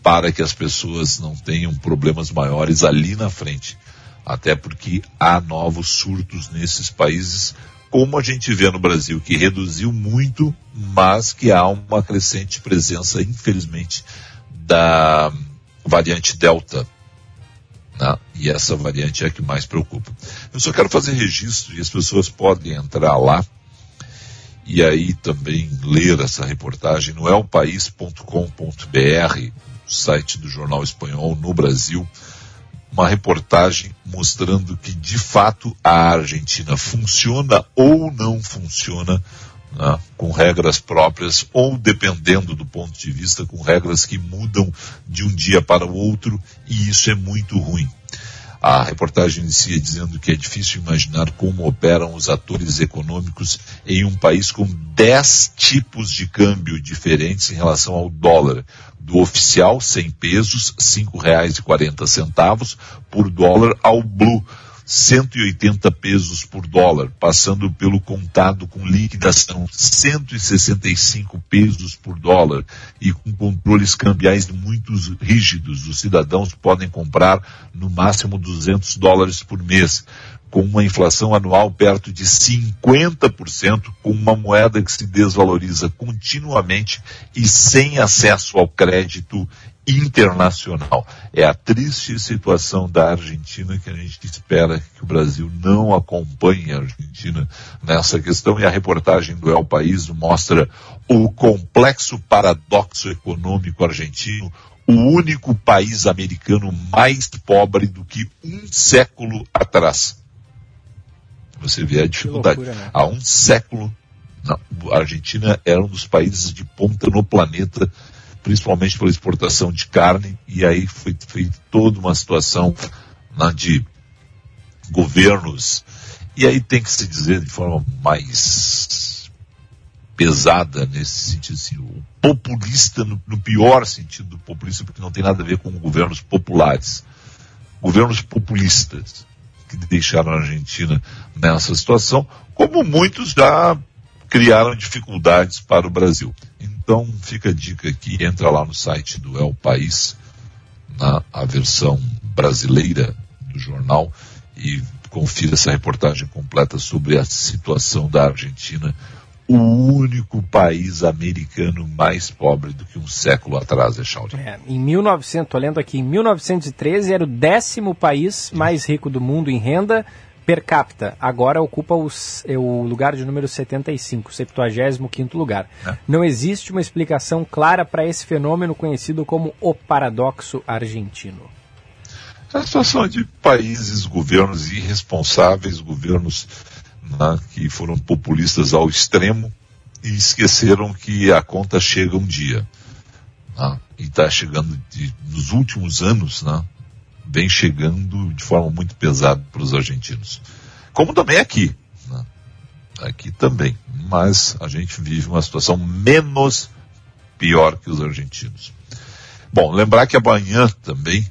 para que as pessoas não tenham problemas maiores ali na frente. Até porque há novos surtos nesses países, como a gente vê no Brasil, que reduziu muito, mas que há uma crescente presença, infelizmente, da variante Delta. Né? E essa variante é a que mais preocupa. Eu só quero fazer registro e as pessoas podem entrar lá e aí também ler essa reportagem no elpaís.com.br, site do jornal espanhol no Brasil, uma reportagem mostrando que de fato a Argentina funciona ou não funciona né, com regras próprias ou dependendo do ponto de vista com regras que mudam de um dia para o outro e isso é muito ruim. A reportagem inicia dizendo que é difícil imaginar como operam os atores econômicos em um país com 10 tipos de câmbio diferentes em relação ao dólar. Do oficial, 100 pesos, R$ 5,40 por dólar, ao blue, 180 pesos por dólar, passando pelo contado com liquidação 165 pesos por dólar e com controles cambiais muito rígidos. Os cidadãos podem comprar no máximo 200 dólares por mês, com uma inflação anual perto de 50%, com uma moeda que se desvaloriza continuamente e sem acesso ao crédito internacional. É a triste situação da Argentina que a gente espera que o Brasil não acompanhe a Argentina nessa questão e a reportagem do El País mostra o complexo paradoxo econômico argentino, o único país americano mais pobre do que um século atrás. Você vê a dificuldade. Loucura, né? Há um século, a Argentina era um dos países de ponta no planeta principalmente pela exportação de carne, e aí foi feita toda uma situação né, de governos, e aí tem que se dizer de forma mais pesada nesse sentido, assim, o populista, no, no pior sentido do populista, porque não tem nada a ver com governos populares, governos populistas, que deixaram a Argentina nessa situação, como muitos já criaram dificuldades para o Brasil. Então fica a dica aqui, entra lá no site do El País, na a versão brasileira do jornal e confira essa reportagem completa sobre a situação da Argentina, o único país americano mais pobre do que um século atrás, Echauri. É, em 1900, tô lendo aqui, em 1913 era o décimo país mais rico do mundo em renda per capita. Agora ocupa os, é o lugar de número 75, 75 lugar. É. Não existe uma explicação clara para esse fenômeno conhecido como o paradoxo argentino. É a situação de países, governos irresponsáveis, governos né, que foram populistas ao extremo e esqueceram que a conta chega um dia. Né, e está chegando de, nos últimos anos, né, vem chegando de forma muito pesada para os argentinos. Como também aqui. Né, aqui também. Mas a gente vive uma situação menos pior que os argentinos. Bom, lembrar que amanhã também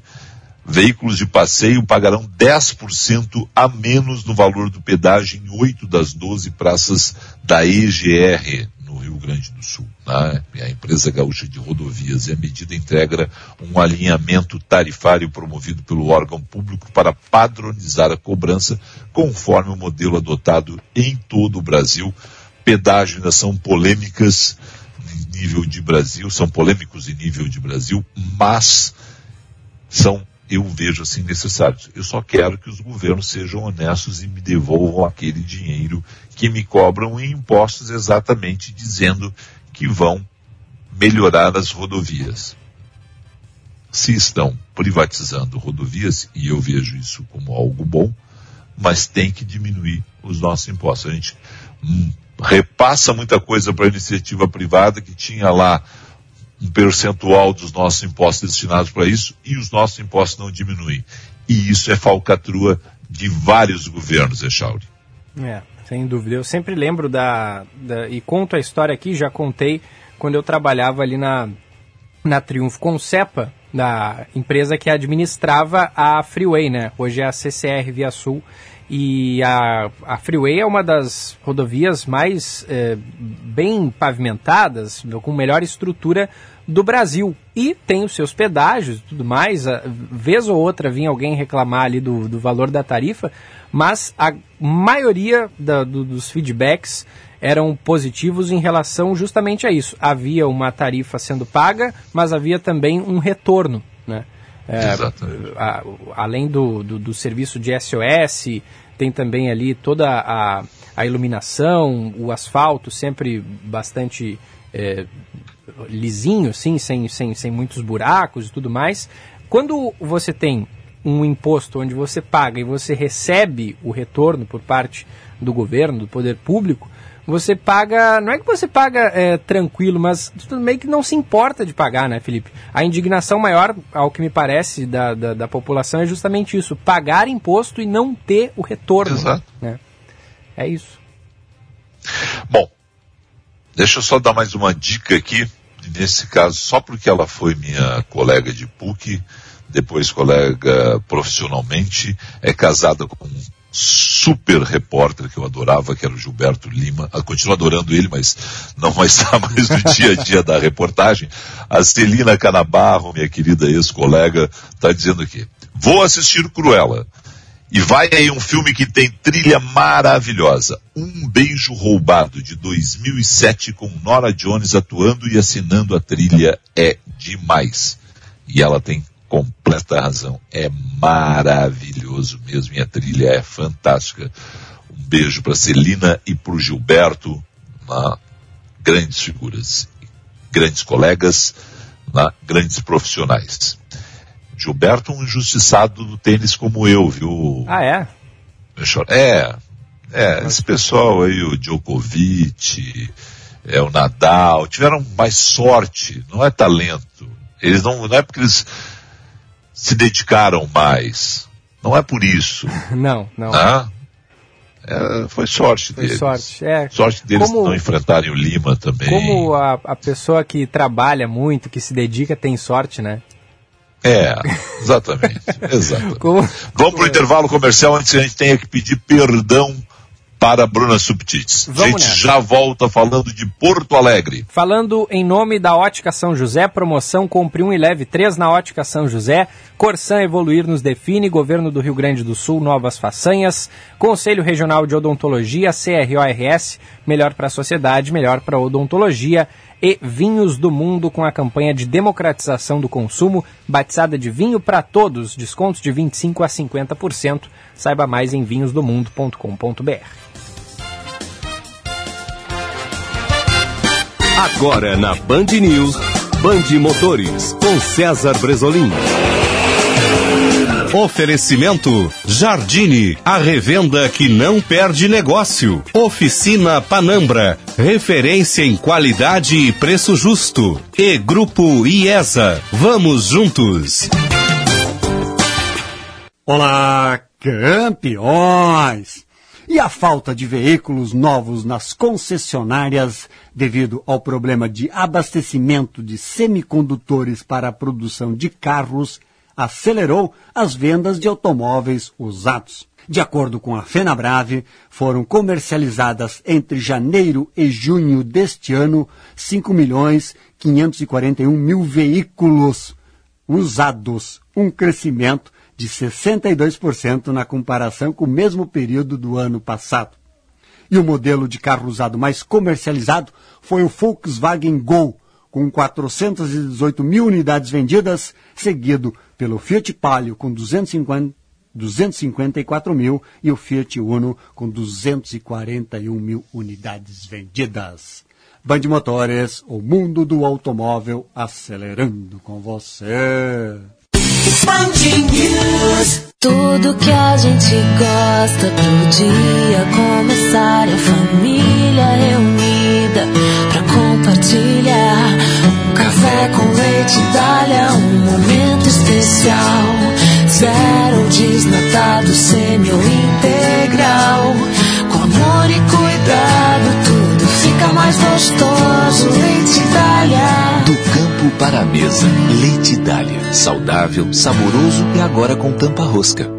Veículos de passeio pagarão 10% a menos no valor do pedágio em oito das 12 praças da EGR, Rio Grande do Sul. Né? A empresa gaúcha de rodovias e a medida integra um alinhamento tarifário promovido pelo órgão público para padronizar a cobrança conforme o modelo adotado em todo o Brasil. Pedágio ainda são polêmicas em nível de Brasil, são polêmicos em nível de Brasil, mas são eu vejo assim necessários. Eu só quero que os governos sejam honestos e me devolvam aquele dinheiro que me cobram em impostos exatamente dizendo que vão melhorar as rodovias. Se estão privatizando rodovias, e eu vejo isso como algo bom, mas tem que diminuir os nossos impostos. A gente hum, repassa muita coisa para a iniciativa privada que tinha lá um percentual dos nossos impostos destinados para isso e os nossos impostos não diminuem. E isso é falcatrua de vários governos, Echauri. É, sem dúvida. Eu sempre lembro da, da, E conto a história aqui, já contei quando eu trabalhava ali na, na Triunfo Concepa, da empresa que administrava a Freeway, né? Hoje é a CCR Via Sul. E a, a Freeway é uma das rodovias mais é, bem pavimentadas, com melhor estrutura do Brasil. E tem os seus pedágios e tudo mais. A, vez ou outra vinha alguém reclamar ali do, do valor da tarifa, mas a maioria da, do, dos feedbacks eram positivos em relação justamente a isso. Havia uma tarifa sendo paga, mas havia também um retorno. Né? É, a, além do, do, do, serviço de SOS, tem também ali toda a, a iluminação, o asfalto sempre bastante é, lisinho, assim, sem, sem, sem muitos buracos e tudo mais. Quando você tem um imposto onde você paga e você recebe o retorno por parte do governo, do poder público, você paga. Não é que você paga é, tranquilo, mas meio que não se importa de pagar, né, Felipe? A indignação maior, ao que me parece, da, da, da população é justamente isso: pagar imposto e não ter o retorno. Exato. Né? É isso. Bom, deixa eu só dar mais uma dica aqui. Nesse caso, só porque ela foi minha colega de PUC, depois colega profissionalmente, é casada com um super repórter que eu adorava, que era o Gilberto Lima. Eu continuo adorando ele, mas não vai estar mais no dia a dia da reportagem. A Celina Canabarro, minha querida ex-colega, está dizendo aqui. Vou assistir Cruella. E vai aí um filme que tem trilha maravilhosa. Um Beijo Roubado, de 2007, com Nora Jones atuando e assinando a trilha. É demais. E ela tem completa razão. É maravilhoso mesmo e a trilha é fantástica. Um beijo para Celina e para o Gilberto, na, grandes figuras, grandes colegas, na, grandes profissionais. Gilberto, um injustiçado do tênis como eu, viu? Ah, é? É, é, esse pessoal aí, o Djokovic, é, o Nadal, tiveram mais sorte, não é talento. Eles não, não é porque eles se dedicaram mais. Não é por isso. Não, não. Ah? É, foi sorte foi deles. Sorte, é. sorte deles como, não enfrentarem o Lima também. Como a, a pessoa que trabalha muito, que se dedica, tem sorte, né? É, exatamente. exatamente. Como, Vamos para o intervalo comercial antes que a gente tenha que pedir perdão para Bruna Subtits. A Vamos gente nessa. já volta falando de Porto Alegre. Falando em nome da Ótica São José, promoção Compre um e leve três na Ótica São José. Corsan Evoluir nos define, Governo do Rio Grande do Sul, novas façanhas. Conselho Regional de Odontologia, CRORS, melhor para a sociedade, melhor para a odontologia. E Vinhos do Mundo com a campanha de democratização do consumo, batizada de vinho para todos, descontos de 25 a 50%. Saiba mais em vinhosdomundo.com.br. Agora na Band News, Band Motores, com César Bresolim. Oferecimento Jardine, a revenda que não perde negócio. Oficina Panambra, referência em qualidade e preço justo. E Grupo IESA, vamos juntos. Olá, campeões! E a falta de veículos novos nas concessionárias devido ao problema de abastecimento de semicondutores para a produção de carros acelerou as vendas de automóveis usados. De acordo com a FenaBrave, foram comercializadas entre janeiro e junho deste ano 5 milhões 541 mil veículos usados, um crescimento de 62% na comparação com o mesmo período do ano passado. E o modelo de carro usado mais comercializado foi o Volkswagen Gol, com 418 mil unidades vendidas, seguido pelo Fiat Palio com 250, 254 mil e o Fiat Uno com 241 mil unidades vendidas. Band Motores, o mundo do automóvel acelerando com você. Tudo que a gente gosta pro dia começar a família reunida pra compartilhar um café com leite Dália, um momento especial. Zero desnatado, semi ou integral. Com amor e cuidado, tudo fica mais gostoso. Leite Dália. Do campo para a mesa, Leite Dália. Saudável, saboroso e agora com tampa rosca.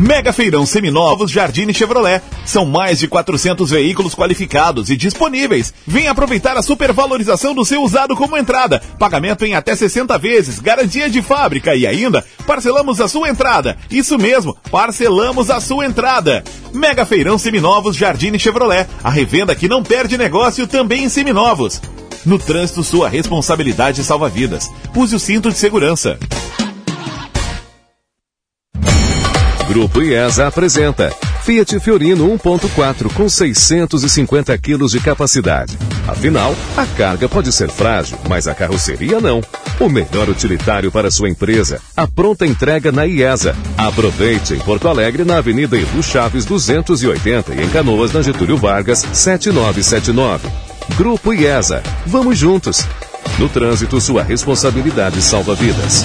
Mega Feirão Seminovos Jardine Chevrolet. São mais de 400 veículos qualificados e disponíveis. Venha aproveitar a supervalorização do seu usado como entrada. Pagamento em até 60 vezes, garantia de fábrica e ainda parcelamos a sua entrada. Isso mesmo, parcelamos a sua entrada. Mega Feirão Seminovos Jardine Chevrolet. A revenda que não perde negócio também em seminovos. No trânsito, sua responsabilidade salva vidas. Use o cinto de segurança. Grupo IESA apresenta Fiat Fiorino 1.4 com 650 quilos de capacidade. Afinal, a carga pode ser frágil, mas a carroceria não. O melhor utilitário para sua empresa. A pronta entrega na IESA. Aproveite em Porto Alegre, na Avenida Edu Chaves 280 e em Canoas, na Getúlio Vargas 7979. Grupo IESA. Vamos juntos. No trânsito, sua responsabilidade salva vidas.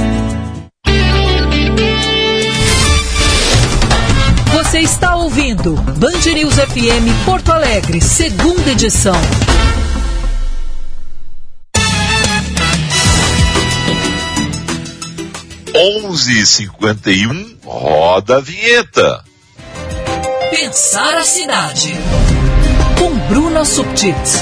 Está ouvindo Band News FM Porto Alegre, segunda edição. Onze cinquenta e um, roda a vinheta. Pensar a cidade. Com Bruna Subtits.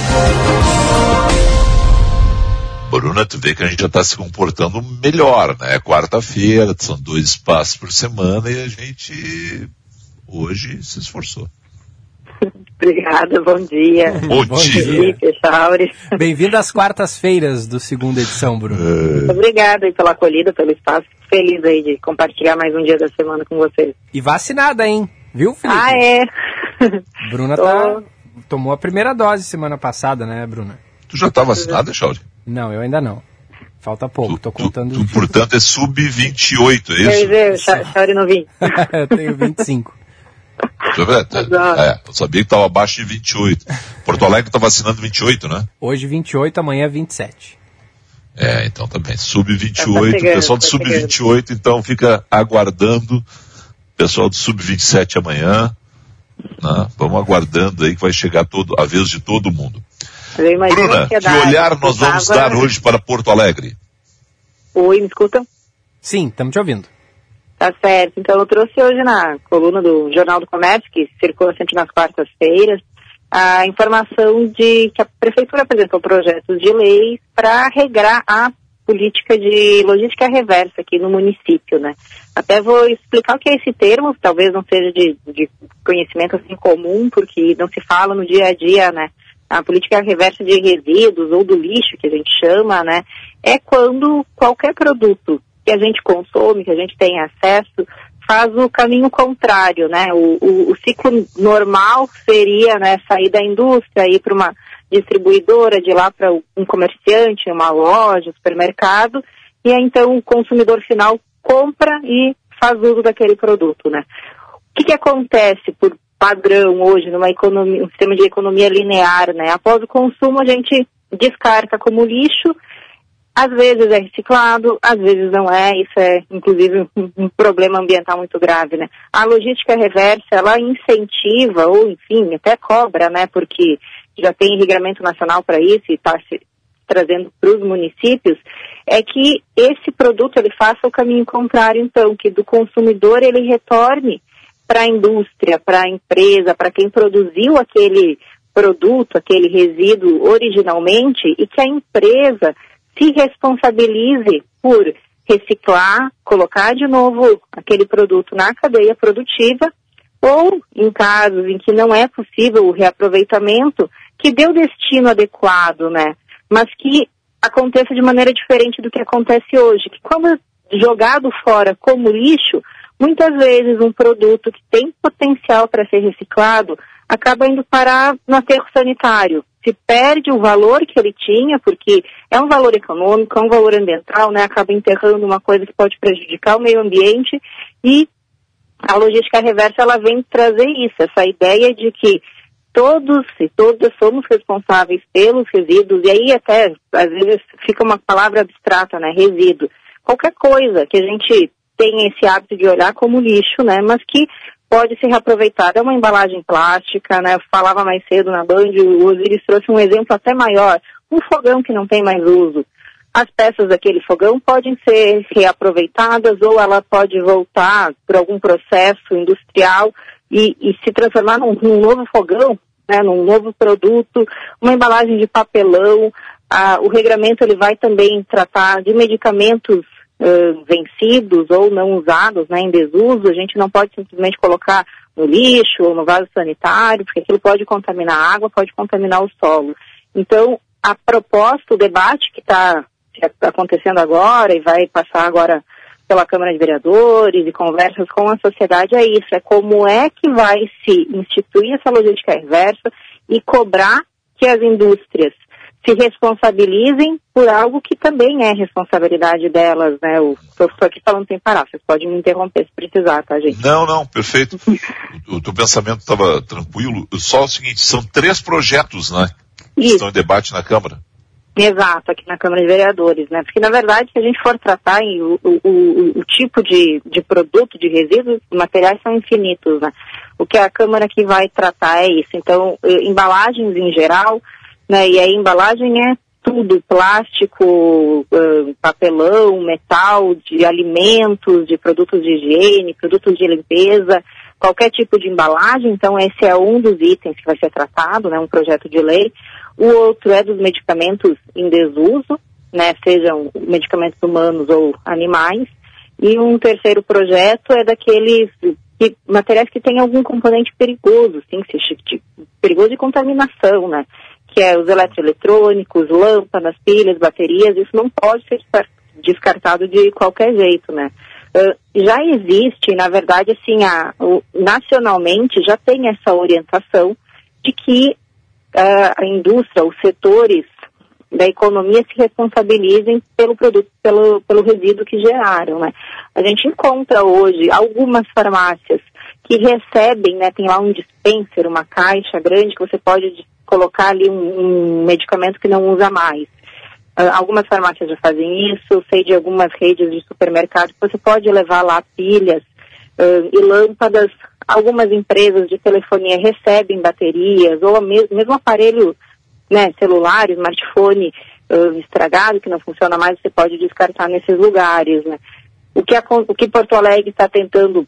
Bruna, tu vê que a gente já está se comportando melhor, né? Quarta-feira, são dois espaços por semana e a gente Hoje se esforçou. Obrigada, bom dia. Bom, bom dia. Felipe, Chauri. Bem-vindo às quartas-feiras do segunda edição, Bruno. É. Obrigada aí pela acolhida, pelo espaço. Feliz aí de compartilhar mais um dia da semana com vocês. E vacinada, hein? Viu, Felipe? Ah, é. Bruna Tô... tá, tomou a primeira dose semana passada, né, Bruna? Tu já tá vacinada, Chauri? Não, eu ainda não. Falta pouco, tu, tô contando. Tu, tu, portanto, é sub-28, é isso? Quer dizer, Chauri não vim. eu tenho 25. É, eu sabia que estava abaixo de 28. Porto Alegre está vacinando 28, né? Hoje 28, amanhã 27. É, então também. Sub-28, o pessoal do Sub-28 então fica aguardando. Pessoal do Sub-27 amanhã. Né? Vamos aguardando aí que vai chegar todo, a vez de todo mundo. Bruna, que, que olhar nós vamos dar hoje para Porto Alegre? Oi, me escutam? Sim, estamos te ouvindo. Tá certo. Então eu trouxe hoje na coluna do Jornal do Comércio, que circula sempre nas quartas-feiras, a informação de que a Prefeitura apresentou projetos de lei para regrar a política de logística reversa aqui no município, né? Até vou explicar o que é esse termo, talvez não seja de, de conhecimento assim comum, porque não se fala no dia a dia, né? A política reversa de resíduos ou do lixo, que a gente chama, né? É quando qualquer produto que a gente consome, que a gente tem acesso, faz o caminho contrário, né? O, o, o ciclo normal seria né, sair da indústria, ir para uma distribuidora, de lá para um comerciante, uma loja, supermercado, e aí então o consumidor final compra e faz uso daquele produto, né? O que, que acontece por padrão hoje numa economia, um sistema de economia linear, né? Após o consumo a gente descarta como lixo às vezes é reciclado, às vezes não é, isso é inclusive um, problema ambiental muito grave, né? A logística reversa, ela incentiva, ou enfim, até cobra, né? Porque já tem regramento nacional para isso e está se trazendo para os municípios, é que esse produto ele faça o caminho contrário, então, que do consumidor ele retorne para a indústria, para a empresa, para quem produziu aquele produto, aquele resíduo originalmente, e que a empresa se responsabilize por reciclar, colocar de novo aquele produto na cadeia produtiva, ou em casos em que não é possível o reaproveitamento, que dê o destino adequado, né? Mas que aconteça de maneira diferente do que acontece hoje, que quando jogado fora como lixo, muitas vezes um produto que tem potencial para ser reciclado acaba indo parar no aterro sanitário, se perde o valor que ele tinha, porque é um valor econômico, é um valor ambiental, né? Acaba enterrando uma coisa que pode prejudicar o meio ambiente e a logística reversa ela vem trazer isso, essa ideia de que todos e todas somos responsáveis pelos resíduos, e aí até às vezes fica uma palavra abstrata, né? Resíduo. Qualquer coisa que a gente tem esse hábito de olhar como lixo, né? Mas que pode ser reaproveitada. É uma embalagem plástica, né? Eu falava mais cedo na Band, o Osiris trouxe um exemplo até maior. Um fogão que não tem mais uso. As peças daquele fogão podem ser reaproveitadas ou ela pode voltar por algum processo industrial e, e se transformar num, num, novo fogão, né, num novo produto, uma embalagem de papelão. Ah, o regramento ele vai também tratar de medicamentos uh, vencidos ou não usados, né, em desuso, a gente não pode simplesmente colocar no lixo ou no vaso sanitário, porque aquilo pode contaminar a água, pode contaminar o solo. Então, a proposta, o debate que está acontecendo agora e vai passar agora pela Câmara de Vereadores e conversas com a sociedade é isso, é como é que vai se instituir essa logística reversa e cobrar que as indústrias se responsabilizem por algo que também é responsabilidade delas, né? Eu estou aqui falando sem parar, vocês podem me interromper se precisar, tá, gente? Não, não, perfeito. o, o teu pensamento estava tranquilo. Só o seguinte, são três projetos, né? Que Isso. estão em debate na Câmara. Exato, aqui na Câmara de Vereadores, né? Porque, na verdade, se a gente for tratar em, o, o, o, o, tipo de, de produto, de resíduos, os materiais são infinitos, né? O que a Câmara aqui vai tratar é isso. Então, embalagens em geral, né? E a embalagem é tudo, plástico, papelão, metal, de alimentos, de produtos de higiene, produtos de limpeza, qualquer tipo de embalagem. Então, esse é um dos itens que vai ser tratado, né? Um projeto de lei. O outro é dos medicamentos em desuso, né? Sejam medicamentos humanos ou animais. E um terceiro projeto é daqueles que materiais que têm algum componente perigoso, sim, perigoso de contaminação, né? Que é os eletroeletrônicos, lâmpadas, pilhas, baterias, isso não pode ser descartado de qualquer jeito, né? Uh, já existe, na verdade, assim, a, o, nacionalmente já tem essa orientação de que uh, a indústria, os setores da economia se responsabilizem pelo produto, pelo, pelo resíduo que geraram, né? A gente encontra hoje algumas farmácias que recebem, né, tem lá um dispenser, uma caixa grande que você pode colocar ali um, um medicamento que não usa mais. Uh, algumas farmácias já fazem isso, sei de algumas redes de supermercado que você pode levar lá pilhas uh, e lâmpadas. Algumas empresas de telefonia recebem baterias ou mesmo, mesmo aparelho né, celular, smartphone uh, estragado, que não funciona mais, você pode descartar nesses lugares. Né? O, que a, o que Porto Alegre está tentando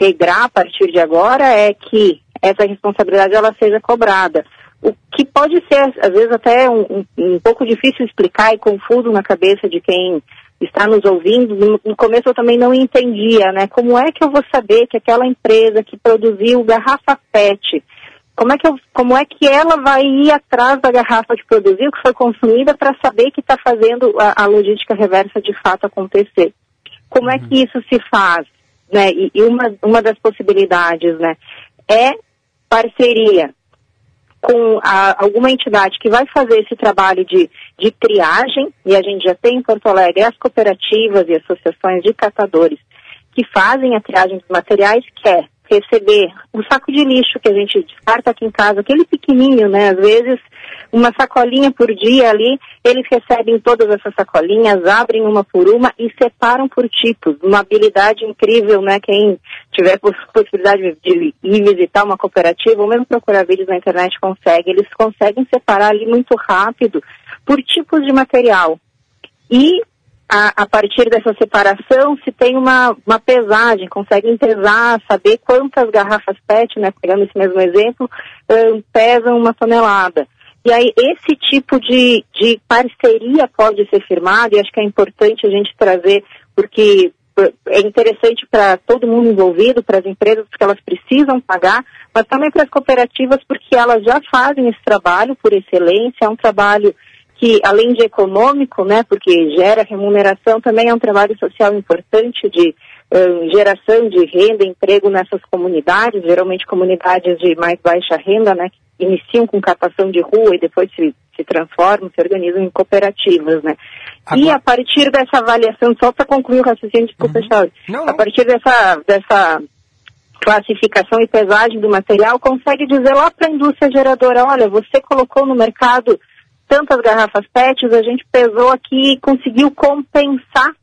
regrar a partir de agora é que essa responsabilidade ela seja cobrada. O que pode ser, às vezes, até um, um, um pouco difícil explicar e confuso na cabeça de quem está nos ouvindo. No, no, começo eu também não entendia, né? Como é que eu vou saber que aquela empresa que produziu garrafa PET como é que, eu, como é que ela vai ir atrás da garrafa que produziu, que foi consumida, para saber que está fazendo a, a, logística reversa de fato acontecer? Como é que isso se faz? Né? E, e uma, uma das possibilidades né, é parceria com a, alguma entidade que vai fazer esse trabalho de, de triagem, e a gente já tem em Porto Alegre as cooperativas e associações de catadores que fazem a triagem dos materiais, que é receber o saco de lixo que a gente descarta aqui em casa, aquele pequenininho, né? Às vezes, uma sacolinha por dia ali, eles recebem todas essas sacolinhas, abrem uma por uma e separam por tipos. Uma habilidade incrível, né? Quem tiver possibilidade de ir visitar uma cooperativa ou mesmo procurar vídeos na internet consegue. Eles conseguem separar ali muito rápido por tipos de material. E a, a, partir dessa separação, se tem uma, uma pesagem, conseguem pesar, saber quantas garrafas PET, né, pegando esse mesmo exemplo, um, pesam uma tonelada. E aí, esse tipo de, de parceria pode ser firmado, e acho que é importante a gente trazer, porque é interessante para todo mundo envolvido, para as empresas, porque elas precisam pagar, mas também para as cooperativas, porque elas já fazem esse trabalho por excelência, é um trabalho que além de econômico, né, porque gera remuneração, também é um trabalho social importante de um, geração de renda, emprego nessas comunidades, geralmente comunidades de mais baixa renda, né, que iniciam com captação de rua e depois se, se transformam, se organizam em cooperativas, né. Agora... E a partir dessa avaliação, só para concluir o raciocínio, desculpa, uhum. Charles, não, não. a partir dessa, dessa classificação e pesagem do material, consegue dizer lá para a indústria geradora, olha, você colocou no mercado tantas garrafas PETs, a gente pesou aqui e conseguiu compensar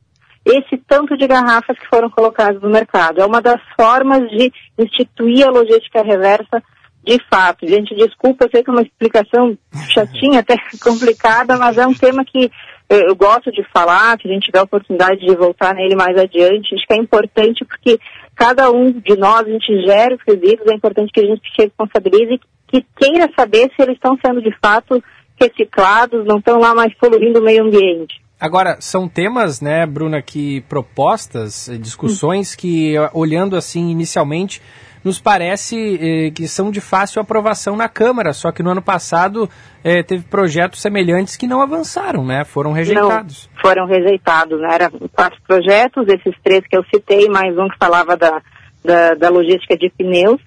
esse tanto de garrafas que foram colocadas no mercado. É uma das formas de instituir a logística reversa de fato. Gente, desculpa, eu sei que é uma explicação chatinha, até complicada, mas é um tema que eu gosto de falar, que a gente tiver a oportunidade de voltar nele mais adiante. Acho que é importante porque cada um de nós, a gente gera os resíduos, é importante que a gente se responsabilize e que queira saber se eles estão sendo de fato reciclados, não estão lá mais poluindo o meio ambiente. Agora, são temas, né, Bruna, que propostas, eh, discussões que, olhando assim inicialmente, nos parece eh, que são de fácil aprovação na Câmara, só que no ano passado eh, teve projetos semelhantes que não avançaram, né? Foram rejeitados. Não, foram rejeitados, né? Eram quatro projetos, esses três que eu citei, mais um que falava da, da, da logística de pneus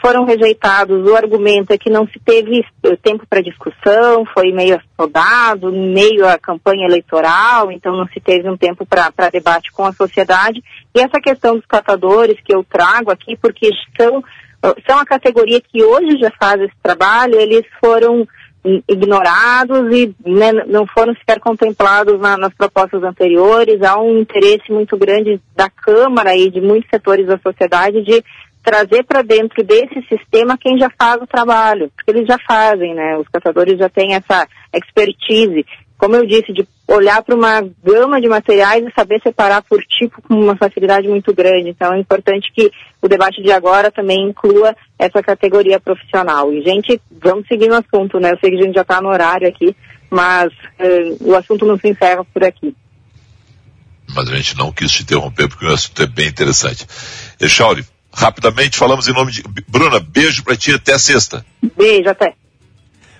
foram rejeitados. O argumento é que não se teve eh, tempo para discussão, foi meio assodado, meio a campanha eleitoral, então não se teve um tempo para debate com a sociedade. E essa questão dos catadores que eu trago aqui, porque são, são a categoria que hoje já faz esse trabalho, eles foram ignorados e né, não foram sequer contemplados na, nas propostas anteriores. Há um interesse muito grande da Câmara e de muitos setores da sociedade de trazer para dentro desse sistema quem já faz o trabalho, porque eles já fazem, né? Os catadores já têm essa expertise, como eu disse, de olhar para uma gama de materiais e saber separar por tipo com uma facilidade muito grande. Então é importante que o debate de agora também inclua essa categoria profissional. E, gente, vamos seguir no assunto, né? Eu sei que a gente já está no horário aqui, mas uh, o assunto não se encerra por aqui. Mas a gente não quis te interromper porque o assunto é bem interessante. Echauri, Rapidamente falamos em nome de. Bruna, beijo pra ti até sexta. Beijo, até.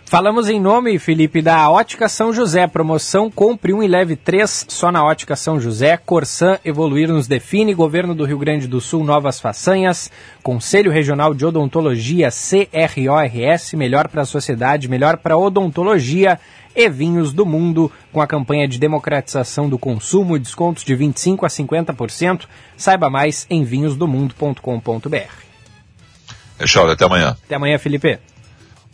Falamos em nome, Felipe, da Ótica São José. Promoção Compre um e leve três só na Ótica São José. Corsan Evoluir nos define. Governo do Rio Grande do Sul, novas façanhas. Conselho Regional de Odontologia, CRORS. Melhor para a sociedade, melhor para a odontologia. E Vinhos do Mundo, com a campanha de democratização do consumo, descontos de 25% a 50%. Saiba mais em vinhosdomundo.com.br. É, Chaura, até amanhã. Até amanhã, Felipe.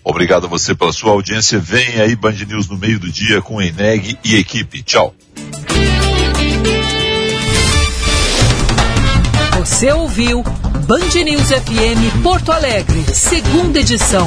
Obrigado a você pela sua audiência. Vem aí Band News no meio do dia com Eneg e equipe. Tchau. Você ouviu Band News FM Porto Alegre, segunda edição.